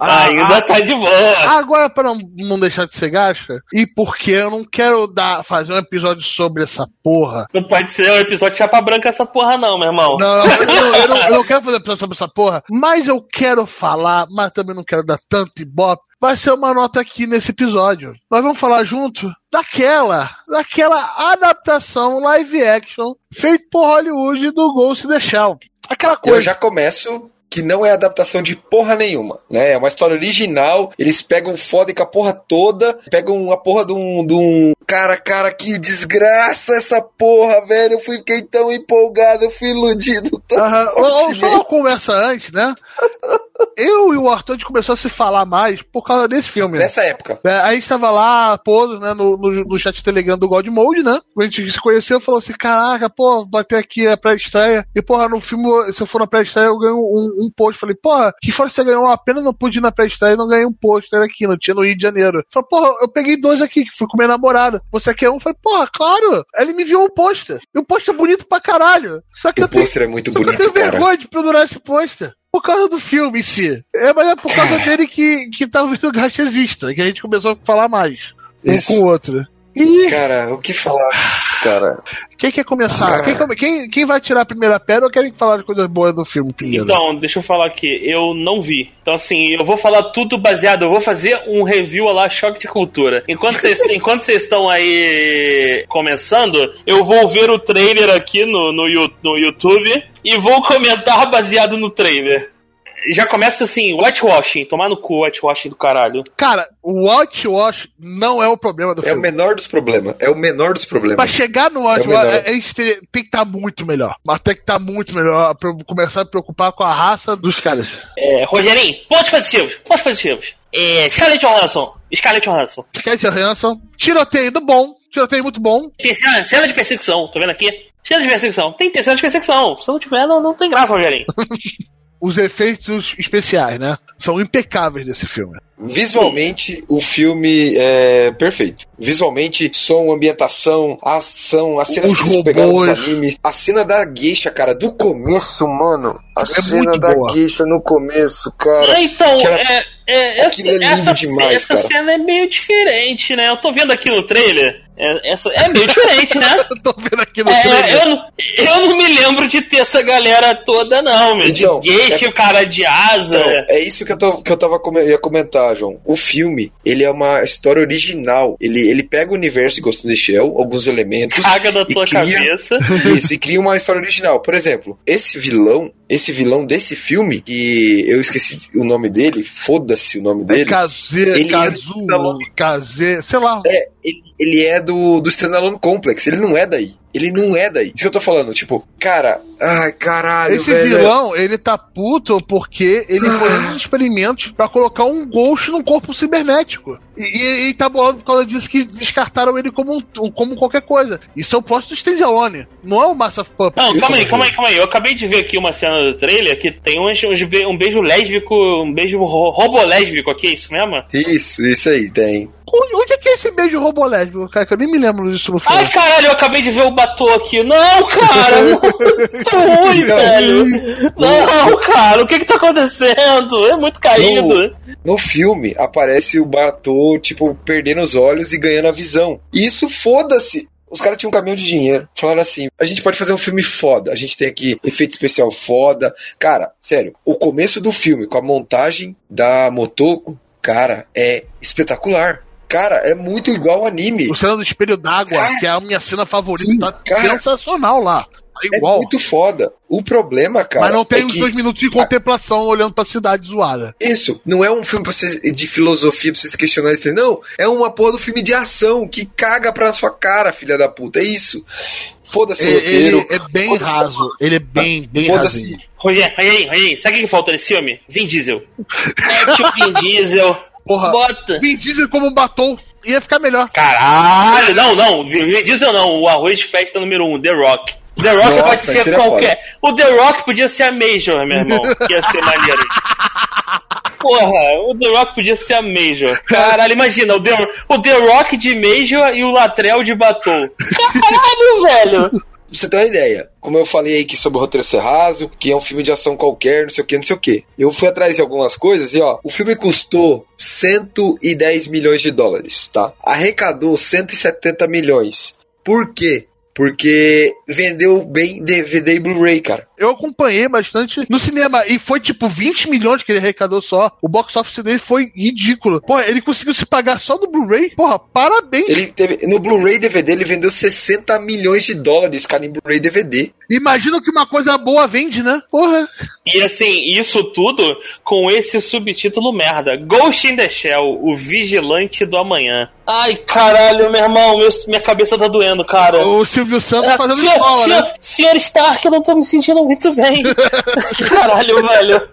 ah, Ainda tá de boa. Agora, pra não, não deixar de ser gasta, e porque eu não quero dar, fazer um episódio sobre essa porra. Não pode ser um episódio de chapa branca essa porra não, meu irmão. Não, eu, eu, eu, não, eu não quero fazer um episódio sobre essa porra, mas eu quero falar, mas também não quero dar tanto ibope, vai ser uma nota aqui nesse episódio. Nós vamos falar junto daquela, daquela adaptação live action feita por Hollywood do Ghost in the Shell. Aquela coisa. Eu já começo que não é adaptação de porra nenhuma, né? É uma história original, eles pegam foda com a porra toda, pegam a porra de um, de um... Cara, cara, que desgraça essa porra, velho, eu fiquei tão empolgado, eu fui iludido tão uhum. Só uma conversa antes, né? Eu e o Arthur a gente começou a se falar mais por causa desse filme. Nessa né? época. É, aí a gente tava lá, pô, né, no, no, no, chat Telegram do God Mode, né? A gente se conheceu e falou assim: caraca, pô, bater aqui a pré-estreia. E, porra, no filme, se eu for na pré-estreia, eu ganho um, um post. Falei, porra, que fora você ganhou uma pena, não pude ir na pré-estreia e não ganhei um post aqui, não tinha no Rio de Janeiro. Falei, porra, eu peguei dois aqui, que fui com minha namorada. Você quer um? Falei, porra, claro. Aí ele me enviou um pôster. E o pôster é bonito pra caralho. Só que o eu pôster é muito bonito, eu tenho vergonha de pendurar esse pôster por causa do filme em si. É, mas é por causa dele que, que tá vindo o Gacha Exista, que a gente começou a falar mais. Isso. Um com o outro. E... Cara, o que falar disso, cara? Quem quer começar? Quem, quem, quem, vai tirar a primeira pedra ou querem falar de coisas boas do filme primeiro? Então, deixa eu falar aqui. Eu não vi. Então, assim, eu vou falar tudo baseado. Eu vou fazer um review lá, choque de cultura. Enquanto vocês, enquanto vocês estão aí começando, eu vou ver o trailer aqui no, no, no YouTube e vou comentar baseado no trailer já começa assim, whitewashing, tomar no cu whitewashing do caralho. Cara, o whitewash não é o problema do é filme. É o menor dos problemas. É o menor dos problemas. Pra chegar no whitewash, é, é, é, tem que estar tá muito melhor. Mas tem que estar tá muito melhor pra começar a preocupar com a raça dos caras. É, Rogerinho, pontos positivos. Pontos positivos. É, Scarlett Johansson. Scarlett Johansson. Scarlett Johansson. Tiroteio do bom. Tiroteio muito bom. Cena de perseguição, tô vendo aqui? Cena de perseguição. Tem cena de perseguição. Se não tiver, não, não tem graça, Rogerinho. os efeitos especiais, né? São impecáveis desse filme. Visualmente, o filme é perfeito. Visualmente, som, ambientação, ação, as cenas Os que eles pegaram nos animes. A cena da gueixa, cara, do começo, mano. A é cena da boa. gueixa no começo, cara. É, então, é, é, essa, é essa, demais, essa cena é meio diferente, né? Eu tô vendo aqui no trailer. É, essa, é meio diferente, né? tô vendo aqui no é. Eu, eu não me lembro de ter essa galera toda, não, meu. Então, de é, o cara de asa. Então, é isso que eu, tô, que eu tava ia comentar, João. O filme, ele é uma história original. Ele, ele pega o universo de Ghost in the Shell, alguns elementos. Caga da tua cria, cabeça. Isso, e cria uma história original. Por exemplo, esse vilão, esse vilão desse filme, que eu esqueci o nome dele, foda-se o nome é dele. É ele Kazu, é Kaze, sei lá. É, ele, ele é do, do Standalone Complex, ele não é daí. Ele não é daí. Isso que eu tô falando, tipo, cara, ai, caralho. Esse velho. vilão, ele tá puto porque ele foi um dos experimentos para colocar um ghost num corpo cibernético. E, e, e tá bolado por causa disso que descartaram ele como, um, como qualquer coisa. Isso é o posto do Stanzialone, não é o Mass of Puppets. Não, calma aí, calma aí, calma aí. Eu acabei de ver aqui uma cena do trailer que tem um, um beijo lésbico, um beijo robolésbico aqui, é isso mesmo? Isso, isso aí, tem. Onde é que é esse beijo robolésbico, cara? Que eu nem me lembro disso no filme. Ai, caralho, eu acabei de ver o Batô aqui. Não, cara! Tá ruim, velho! Não, cara, o que que tá acontecendo? É muito caído. No, no filme, aparece o Batô, tipo, perdendo os olhos e ganhando a visão. Isso, foda-se! Os caras tinham um caminhão de dinheiro. Falaram assim: a gente pode fazer um filme foda. A gente tem aqui efeito especial foda. Cara, sério, o começo do filme com a montagem da Motoko, cara, é espetacular. Cara, é muito igual anime. O cena do espelho d'água, Cara, que é a minha cena favorita, sim, tá cara. sensacional lá. Tá É igual. muito foda. O problema, cara. Mas não tem é os que dois minutos de contemplação olhando pra cidade zoada. Isso, não é um filme você, de filosofia pra você se questionar isso, não. É uma porra do filme de ação que caga pra sua cara, filha da puta. É isso. Foda-se o Ele, roteiro. é bem raso. Ele é bem, bem Foda-se. rasinho. Rogério, Rogério, Rogério, sabe o que falta nesse filme? Vin Diesel. Mete o Vin Diesel. Porra, Bota. Vin Diesel como um batom ia ficar melhor. Caralho, não, não, Vin Diesel não, o arroz de festa número um, The Rock. The Rock Nossa, pode ser qualquer. O The Rock podia ser a Major, meu irmão. que ia ser maneiro. Porra, o The Rock podia ser a Major. Caralho, imagina, o The, o The Rock de Major e o Latrell de Batom. Caralho, velho. Você ter uma ideia, como eu falei aí que sobre o roteiro ser raso, que é um filme de ação qualquer, não sei o que, não sei o que. Eu fui atrás de algumas coisas e ó, o filme custou 110 milhões de dólares, tá? Arrecadou 170 milhões. Por quê? Porque vendeu bem DVD e Blu-ray, cara. Eu acompanhei bastante no cinema e foi tipo 20 milhões que ele arrecadou só. O box office dele foi ridículo. Porra, ele conseguiu se pagar só no Blu-ray? Porra, parabéns. Ele teve, no Blu-ray DVD ele vendeu 60 milhões de dólares, cara, em Blu-ray DVD. Imagina que uma coisa boa vende, né? Porra. E assim, isso tudo com esse subtítulo merda. Ghost in the Shell, o vigilante do amanhã. Ai, caralho, meu irmão, meu- minha cabeça tá doendo, cara. O Silvio Santos Ah, fazendo senhor, escola, senhor, né? senhor Stark, eu não tô me sentindo muito bem. Caralho, velho.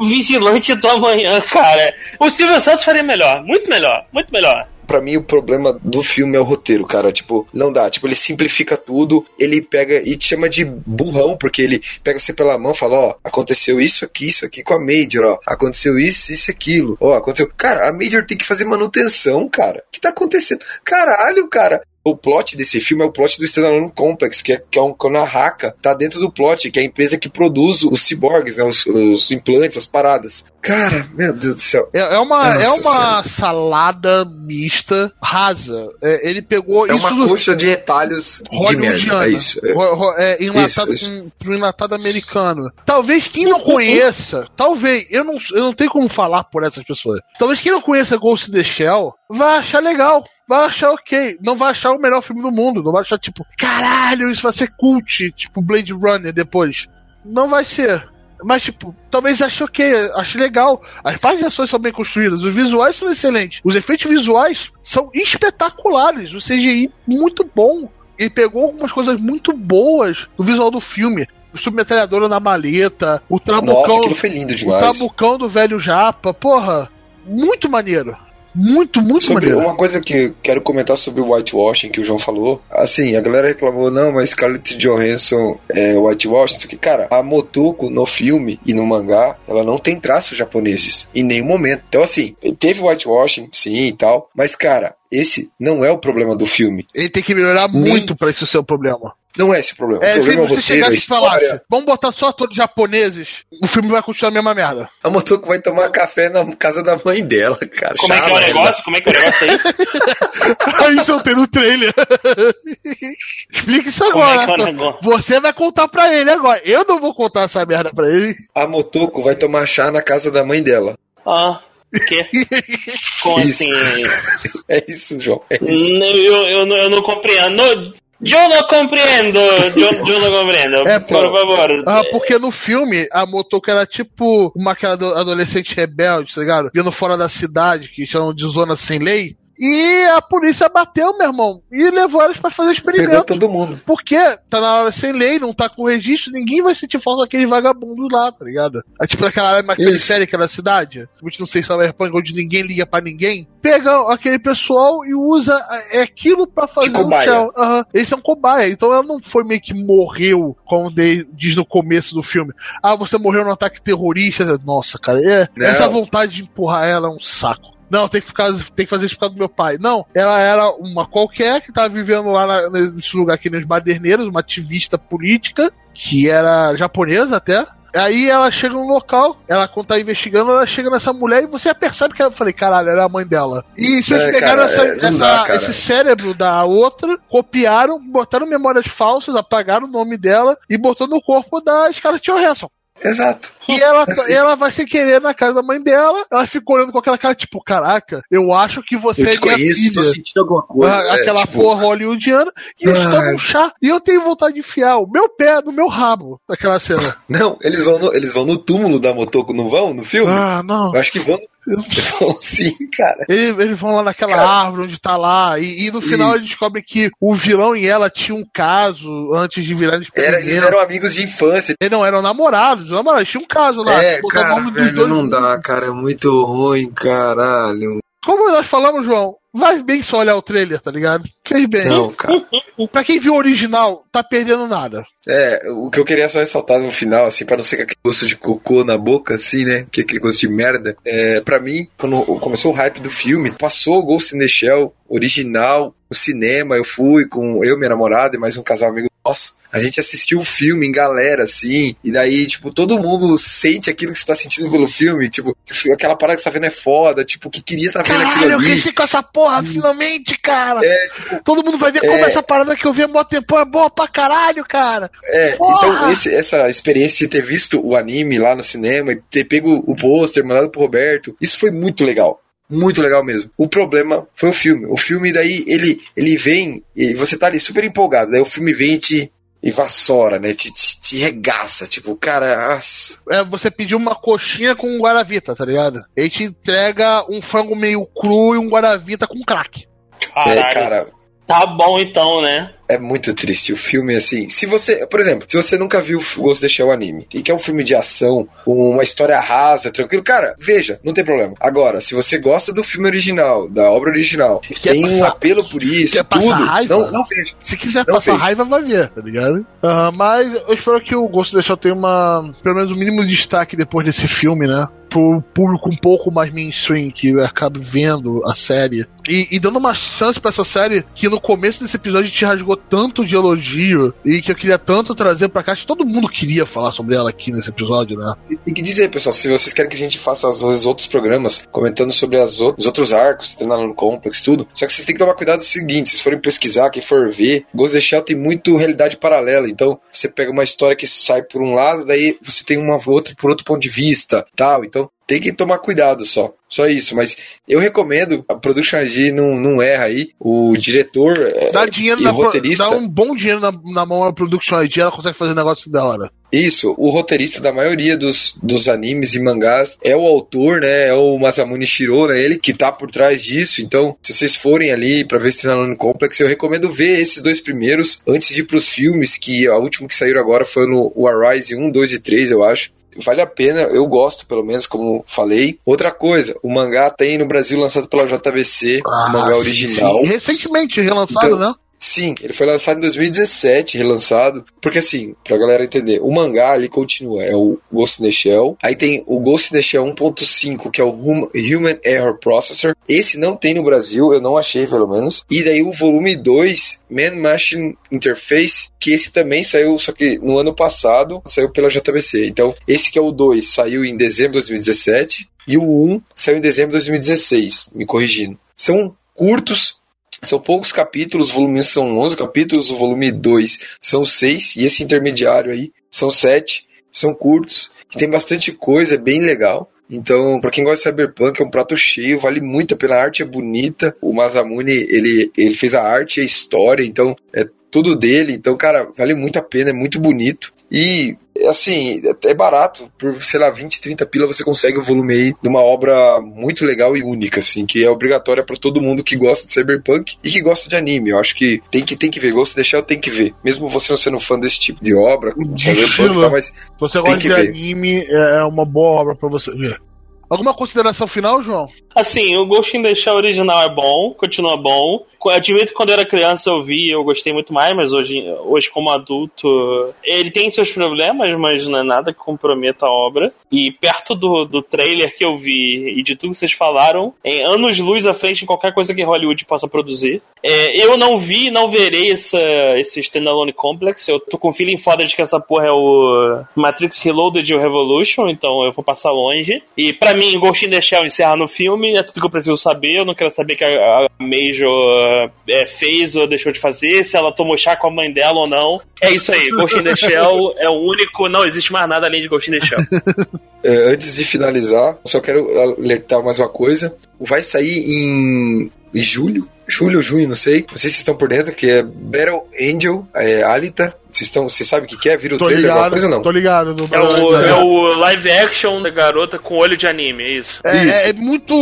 Vigilante do amanhã, cara. O Silvio Santos faria melhor. Muito melhor. Muito melhor. Pra mim, o problema do filme é o roteiro, cara. Tipo, não dá. Tipo, ele simplifica tudo, ele pega e te chama de burrão, porque ele pega você pela mão e fala: Ó, aconteceu isso aqui, isso aqui com a Major, ó. Aconteceu isso, isso, aquilo. Ó, aconteceu. Cara, a Major tem que fazer manutenção, cara. O que tá acontecendo? Caralho, cara. O plot desse filme é o plot do Standalone Complex, que é, que é um a Haka tá dentro do plot, que é a empresa que produz os ciborgues, né? Os, os implantes, as paradas. Cara, meu Deus do céu. É, é uma, é uma salada mista rasa. É, ele pegou É isso uma do coxa de retalhos de merda. É isso. É. Ro- ro- é, enlatado Isso, com- pro enlatado americano. Talvez quem não conheça, talvez, eu não, eu não tenho como falar por essas pessoas. Talvez quem não conheça Ghost in the Shell vai achar legal. Vai achar ok. Não vai achar o melhor filme do mundo. Não vai achar, tipo, caralho, isso vai ser cult, tipo Blade Runner depois. Não vai ser. Mas, tipo, talvez ache ok, ache legal. As partes de ações são bem construídas, os visuais são excelentes. Os efeitos visuais são espetaculares. O CGI muito bom. Ele pegou algumas coisas muito boas do visual do filme. O submetralhadora na maleta, o Nossa, trabucão, aquilo foi lindo o demais. trabucão do velho Japa. Porra, muito maneiro. Muito, muito Sobre maneiro. uma coisa que eu quero comentar sobre o whitewashing que o João falou. Assim, a galera reclamou, não, mas Scarlett Johansson é whitewashing. Aqui. Cara, a Motoko no filme e no mangá, ela não tem traços japoneses em nenhum momento. Então, assim, teve whitewashing, sim e tal. Mas, cara, esse não é o problema do filme. Ele tem que melhorar Nem- muito pra isso ser o problema. Não é esse o problema. É, o se problema é o você roteiro, a chegasse e falasse, vamos botar só atores japoneses, o filme vai continuar a mesma merda. A Motoko vai tomar café na casa da mãe dela, cara. Como é que é o ela. negócio? Como é que é o negócio aí? Aí isso eu tenho no trailer. Explica isso Como agora. é que é o Arthur. negócio? Você vai contar pra ele agora. Eu não vou contar essa merda pra ele. A Motoko vai tomar chá na casa da mãe dela. Ah, o quê? Como Isso. assim? É isso, João. É isso. Eu, eu, não- eu não compreendo. Eu não compreendo. Eu, eu não compreendo. É, Por favor. Ah, porque no filme, a Motoko era tipo uma aquela ado- adolescente rebelde, tá ligado? Vindo fora da cidade, que chamam de zona sem lei. E a polícia bateu, meu irmão, e levou elas pra fazer Pegou experimento. todo mundo. Porque tá na hora sem lei, não tá com registro, ninguém vai sentir falta daquele vagabundo lá, tá ligado? É tipo aquela área mais Isso. periférica da cidade, tipo, não sei se é onde ninguém liga pra ninguém. Pega aquele pessoal e usa é aquilo pra fazer o cobaia. shell. Aham. Eles são cobaia, então ela não foi meio que morreu, como diz no começo do filme. Ah, você morreu num ataque terrorista. Nossa, cara, é, essa vontade de empurrar ela é um saco. Não, tem que, ficar, tem que fazer isso por causa do meu pai. Não, ela era uma qualquer que tava vivendo lá na- nesse lugar aqui nos Baderneiros, uma ativista política, que era japonesa até. Aí ela chega no local, ela quando tá investigando, ela chega nessa mulher e você percebe que ela, eu falei, caralho, ela é a mãe dela. E se eles É, pegaram cara, essa- é, essa- dá, esse cérebro da outra, copiaram, botaram memórias falsas, apagaram o nome dela e botou no corpo da Scarlett Johansson. Exato. E ela, Assim. ela vai sem querer na casa da mãe dela, ela fica olhando com aquela cara, tipo, caraca, eu acho que você Eu é minha conheço, filha. tô sentindo alguma coisa. Ah, é, aquela tipo, porra hollywoodiana, e eles Ai. tomam um chá, e eu tenho vontade de enfiar o meu pé no meu rabo naquela cena. Não, eles vão, no, eles vão no túmulo da Motoko, não vão? No filme? ah, não. Eu acho que vão. Vão sim, cara. Eles, eles vão lá naquela Cara. árvore onde tá lá, e, e no final E- eles descobrem que o vilão e ela tinham um caso antes de virar Era, experimento. eles eram amigos de infância. Eles não eram namorados, namorados, tinha um caso lá. É, botar o cara, velho, não dá, cara. É muito ruim, caralho. Como nós falamos, João, vai bem só olhar o trailer, tá ligado? Fez bem. Não, cara. Pra quem viu o original, tá perdendo nada. É, o que eu queria só ressaltar no final, assim, pra não ser aquele gosto de cocô na boca, assim, né? Que é aquele gosto de merda. É, pra mim, quando começou o hype do filme, passou o Ghost in the Shell original, no cinema, eu fui com eu, minha namorada e mais um casal amigo nosso. A gente assistiu o filme em galera, assim, e daí, tipo, todo mundo sente aquilo que você tá sentindo pelo filme, tipo, aquela parada que você tá vendo é foda, tipo, que queria tá vendo Caralho, aquilo eu ali. cresci com essa porra, finalmente, cara. É, tipo, Todo mundo vai ver é. como essa parada que eu vi há mó tempo é boa pra caralho, cara. É, Porra! então esse- essa experiência de ter visto o anime lá no cinema e ter pego o pôster, mandado pro Roberto, isso foi muito legal. Muito legal mesmo. O problema foi o filme. O filme daí, ele, ele vem e você tá ali super empolgado. Daí o filme vem e te e vassoura, né? Te, te, te regaça. Tipo, cara, as- É você pedir uma coxinha com um guaravita, tá ligado? Ele te entrega um frango meio cru e um guaravita com crack. Caralho. é, cara, Tá bom então, né? É muito triste. O filme, assim. Se você, por exemplo, se você nunca viu Ghost the Shell anime e quer um filme de ação, uma história rasa, tranquilo, cara, veja, não tem problema. Agora, se você gosta do filme original, da obra original, Quer tem um passar- apelo por isso, quer passar tudo, raiva? não, não veja. Se quiser Não passar fez. raiva, vai ver, tá ligado? Mas eu espero que o Ghost in the Shell tenha uma, pelo menos um mínimo de destaque depois desse filme, né? Pro público um pouco mais mainstream que acaba vendo a série. E, e dando uma chance pra essa série que no começo desse episódio te rasgou tanto de elogio e que eu queria tanto trazer pra cá. Acho que todo mundo queria falar sobre ela aqui nesse episódio, né? E que dizer, pessoal, se vocês querem que a gente faça às vezes outros programas comentando sobre as o- os outros arcos, treinando no Complex, tudo. Só que vocês têm que tomar cuidado do seguinte: se forem pesquisar, quem for ver, Ghost in the Shell tem muito realidade paralela. Então, você pega uma história que sai por um lado, daí você tem uma outra por outro ponto de vista, tal. Então, tem que tomar cuidado só. Só isso. Mas eu recomendo, a Production IG não, não erra aí. O diretor é, Dá dinheiro e na o roteirista. dá um bom dinheiro na, na mão da Production ID, ela consegue fazer um negócio da hora. Isso, o roteirista da maioria dos, dos animes e mangás é o autor, né? É o Masamune Shiro, né? Ele que tá por trás disso. Então, se vocês forem ali pra ver esse Treinando Complex, eu recomendo ver esses dois primeiros antes de ir pros filmes, que a última que saíram agora foi no o Arise 1, 2 e 3, eu acho. Vale a pena, eu gosto, pelo menos, como falei. Outra coisa, o mangá tem no Brasil lançado pela JBC, o mangá Ah, sim, original. sim. Recentemente relançado, Então, né? Sim, ele foi lançado em 2017, relançado. Porque assim, pra galera entender, o mangá ele continua, é o Ghost in the Shell. Aí tem o Ghost in the Shell 1.5, que é o Hum- Human Error Processor. Esse não tem no Brasil, eu não achei pelo menos. E daí o volume 2, Man Machine Interface, que esse também saiu, só que no ano passado, saiu pela JBC. Então, esse que é o 2, saiu em dezembro de 2017. E o 1 saiu em dezembro de 2016, me corrigindo. São curtos, são poucos capítulos, o volume 1 são 11 capítulos, o volume 2 são 6, e esse intermediário aí são 7, são curtos, e tem bastante coisa, é bem legal. Então, pra quem gosta de Cyberpunk, é um prato cheio, vale muito a pena, a arte é bonita, o Masamune, ele, ele fez a arte e a história, então é tudo dele, então, cara, vale muito a pena, é muito bonito. E, assim, é barato, por, sei lá, 20, 30 pila você consegue o volume aí de uma obra muito legal e única, assim, que é obrigatória pra todo mundo que gosta de Cyberpunk e que gosta de anime. Eu acho que tem que, tem que ver, gosto de deixar, tem que ver. Mesmo você não sendo fã desse tipo de obra, De Cyberpunk tal, mas Se você Tem gosta que de ver. anime, é uma boa obra pra você ver. Alguma consideração final, João? Assim, o Ghost in the Shell original é bom, continua bom. Admito que quando eu era criança eu vi, eu gostei muito mais, mas hoje, hoje como adulto, ele tem seus problemas, mas não é nada que comprometa a obra. E perto do, do trailer que eu vi e de tudo que vocês falaram, em anos luz à frente de qualquer coisa que Hollywood possa produzir. É, eu não vi, não verei essa, esse Standalone Complex. Eu tô com feeling foda de que essa porra é o Matrix Reloaded e o Revolution, então eu vou passar longe. E para mim, Ghost in the Shell encerra no filme, é tudo que eu preciso saber. Eu não quero saber que a, a Major é, fez ou deixou de fazer, se ela tomou chá com a mãe dela ou não. É isso aí, Ghost in the Shell é o único, não existe mais nada além de Ghost in the Shell. É, antes de finalizar, só quero alertar mais uma coisa. Vai sair em, em julho, julho ou junho, não sei. Não sei se vocês estão por dentro, que é Battle Angel, é, Alita. Vocês estão, você sabe o que, que é? Vira o Tô trailer, ligado, alguma coisa ou não? tô ligado. do- É o, é o live action da garota com olho de anime, é isso. É, Isso. é muito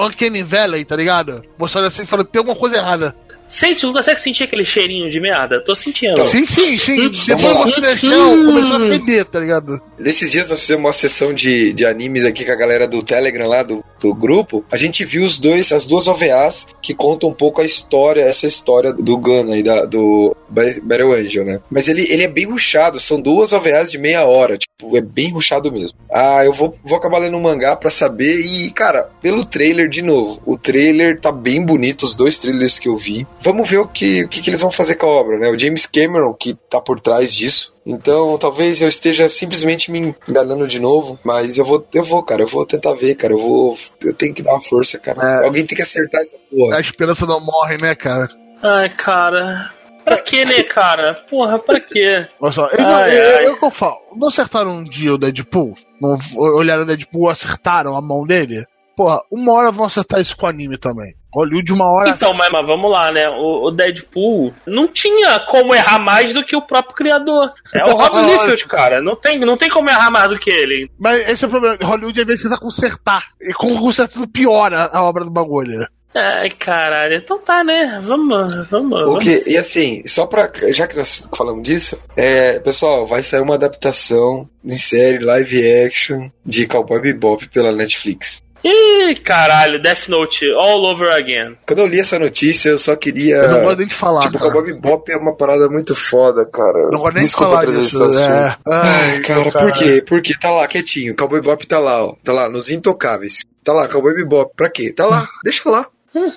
Uncanny Valley, tá ligado? Você olha assim e fala, tem alguma coisa errada. Sente, não consegue sentir aquele cheirinho de merda? Tô sentindo. Sim, sim, sim. Vamos Depois você deixou, começou a feder, tá ligado? Nesses dias nós fizemos uma sessão de, de animes aqui com a galera do Telegram lá, do, do grupo. A gente viu os dois, as duas OVAs que contam um pouco a história, essa história do Gun aí, da, do Ba- Battle Angel, né? Mas ele, ele é bem ruchado, são duas OVAs de meia hora, tipo, é bem ruchado mesmo. Ah, eu vou, vou acabar lendo o mangá pra saber e, cara, pelo trailer de novo, o trailer tá bem bonito, os dois trailers que eu vi. Vamos ver o que, o que, que eles vão fazer com a obra, né? O James Cameron, que tá por trás disso, então, talvez eu esteja simplesmente me enganando de novo, mas eu vou, eu vou, cara, eu vou tentar ver, cara, eu vou, eu tenho que dar uma força, cara. É. Alguém tem que acertar essa porra. A esperança não morre, né, cara? Ai, cara. Pra que, né, cara? Porra, pra quê? Olha só, eu, Ai, eu, ai. eu, eu falo, não acertaram um dia o Deadpool? Não olharam o Deadpool, acertaram a mão dele? Porra, uma hora vão acertar isso com o anime também. Hollywood, uma hora. Então, mas, mas vamos lá, né? O, o Deadpool não tinha como errar mais do que o próprio criador. É o Rob Liefeld, cara. Não tem, não tem como errar mais do que ele. Mas esse é o problema. Hollywood às vezes tenta consertar. E com consertando piora a obra do bagulho. Ai, caralho. Então tá, né? Vamos, vamos. O vamos. que, e assim, só pra. Já que nós falamos disso, é, pessoal, vai sair uma adaptação em série live action de Cowboy Bebop pela Netflix. Ih, caralho. Death Note all over again. Quando eu li essa notícia, eu só queria. Eu não gosto nem de falar. Tipo, cara. Cowboy Bebop é uma parada muito foda, cara. Não gosto nem de Desculpa falar trazer disso. É. Ai, cara, por quê? Porque tá lá quietinho. Cowboy Bebop tá lá, ó. Tá lá, nos Intocáveis. Tá lá, Cowboy Bebop. Pra quê? Tá lá, deixa lá.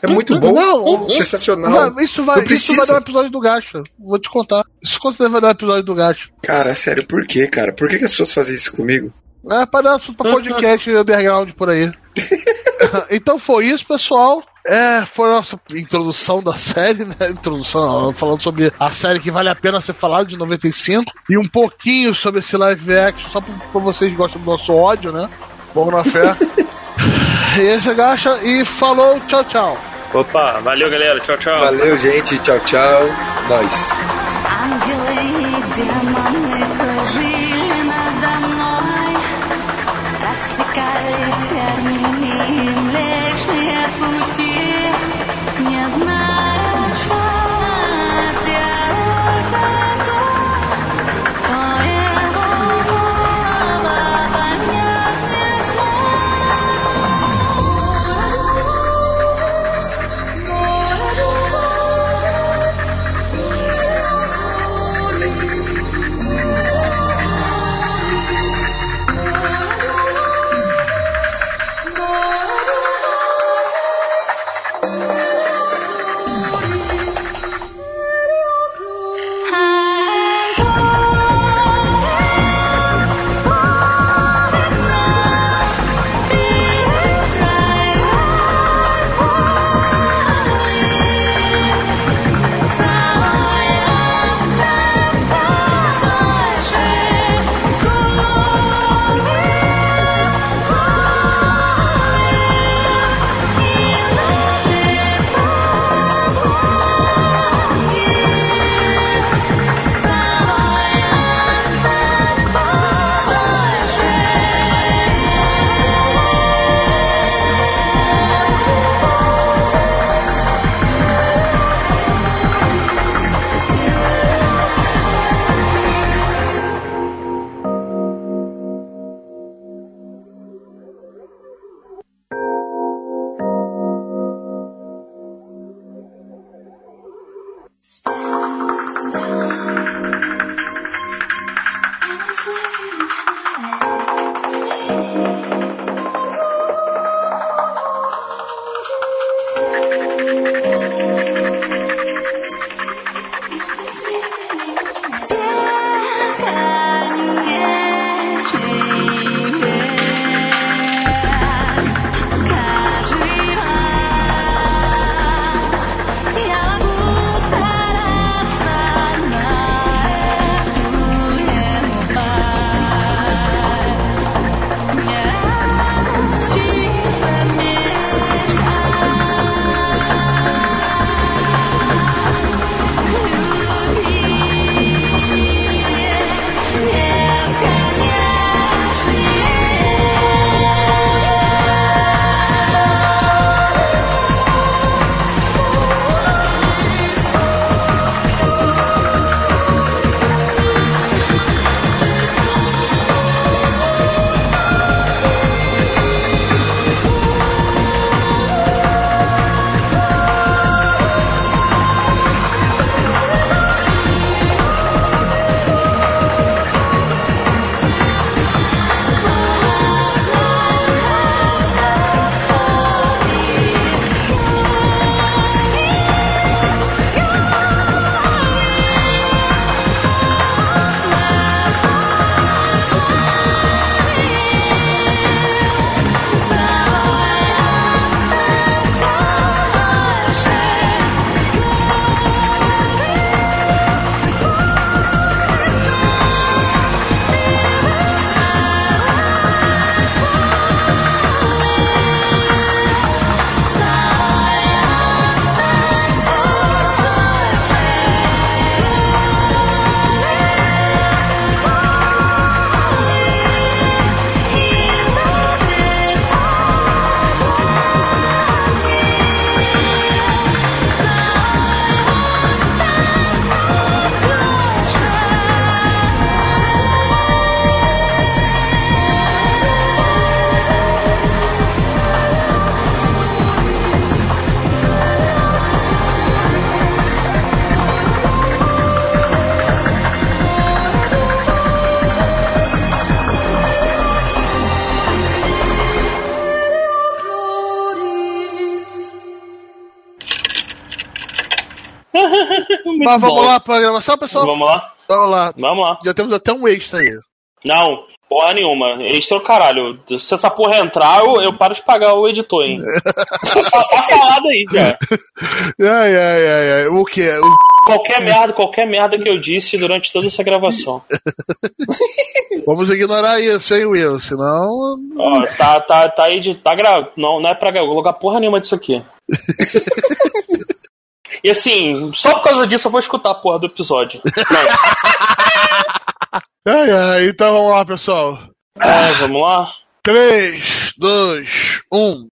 É muito bom. Não, sensacional. Não, isso vai, Não isso vai dar um episódio do Gacha. Vou te contar. Isso com certeza vai dar um episódio do Gacha. Cara, sério, por quê, cara? Por que, que as pessoas fazem isso comigo? É pra dar assunto pra podcast underground por aí. então foi isso, pessoal. É, foi a nossa introdução da série, né? Introdução, falando sobre a série que vale a pena ser falada, de 95. E um pouquinho sobre esse live action, só pra, pra vocês que gostam do nosso ódio, né? Vamos na fé. e esse é Gacha e falou, tchau, tchau. Opa, valeu, galera. Tchau, tchau. Valeu, gente. Tchau, tchau. Nós. Mas vamos bom. lá pra gravação, pessoal? Vamos lá? Vamos lá. Vamos lá. Já temos até um extra aí. Não, porra nenhuma. Extra é o caralho. Se essa porra entrar, eu, eu paro de pagar o editor, hein? tá, tá falado aí, já. Ai, ai, ai, ai. O quê? O... Qualquer merda, qualquer merda que eu disse durante toda essa gravação. Vamos ignorar isso, hein, Will? Senão. Ó, tá, tá, tá aí de. Tá gra... não, não é pra colocar porra nenhuma disso aqui. E assim, só por causa disso eu vou escutar a porra do episódio. Ai, ai. Então vamos lá, pessoal. É, vamos lá? 3, 2, 1.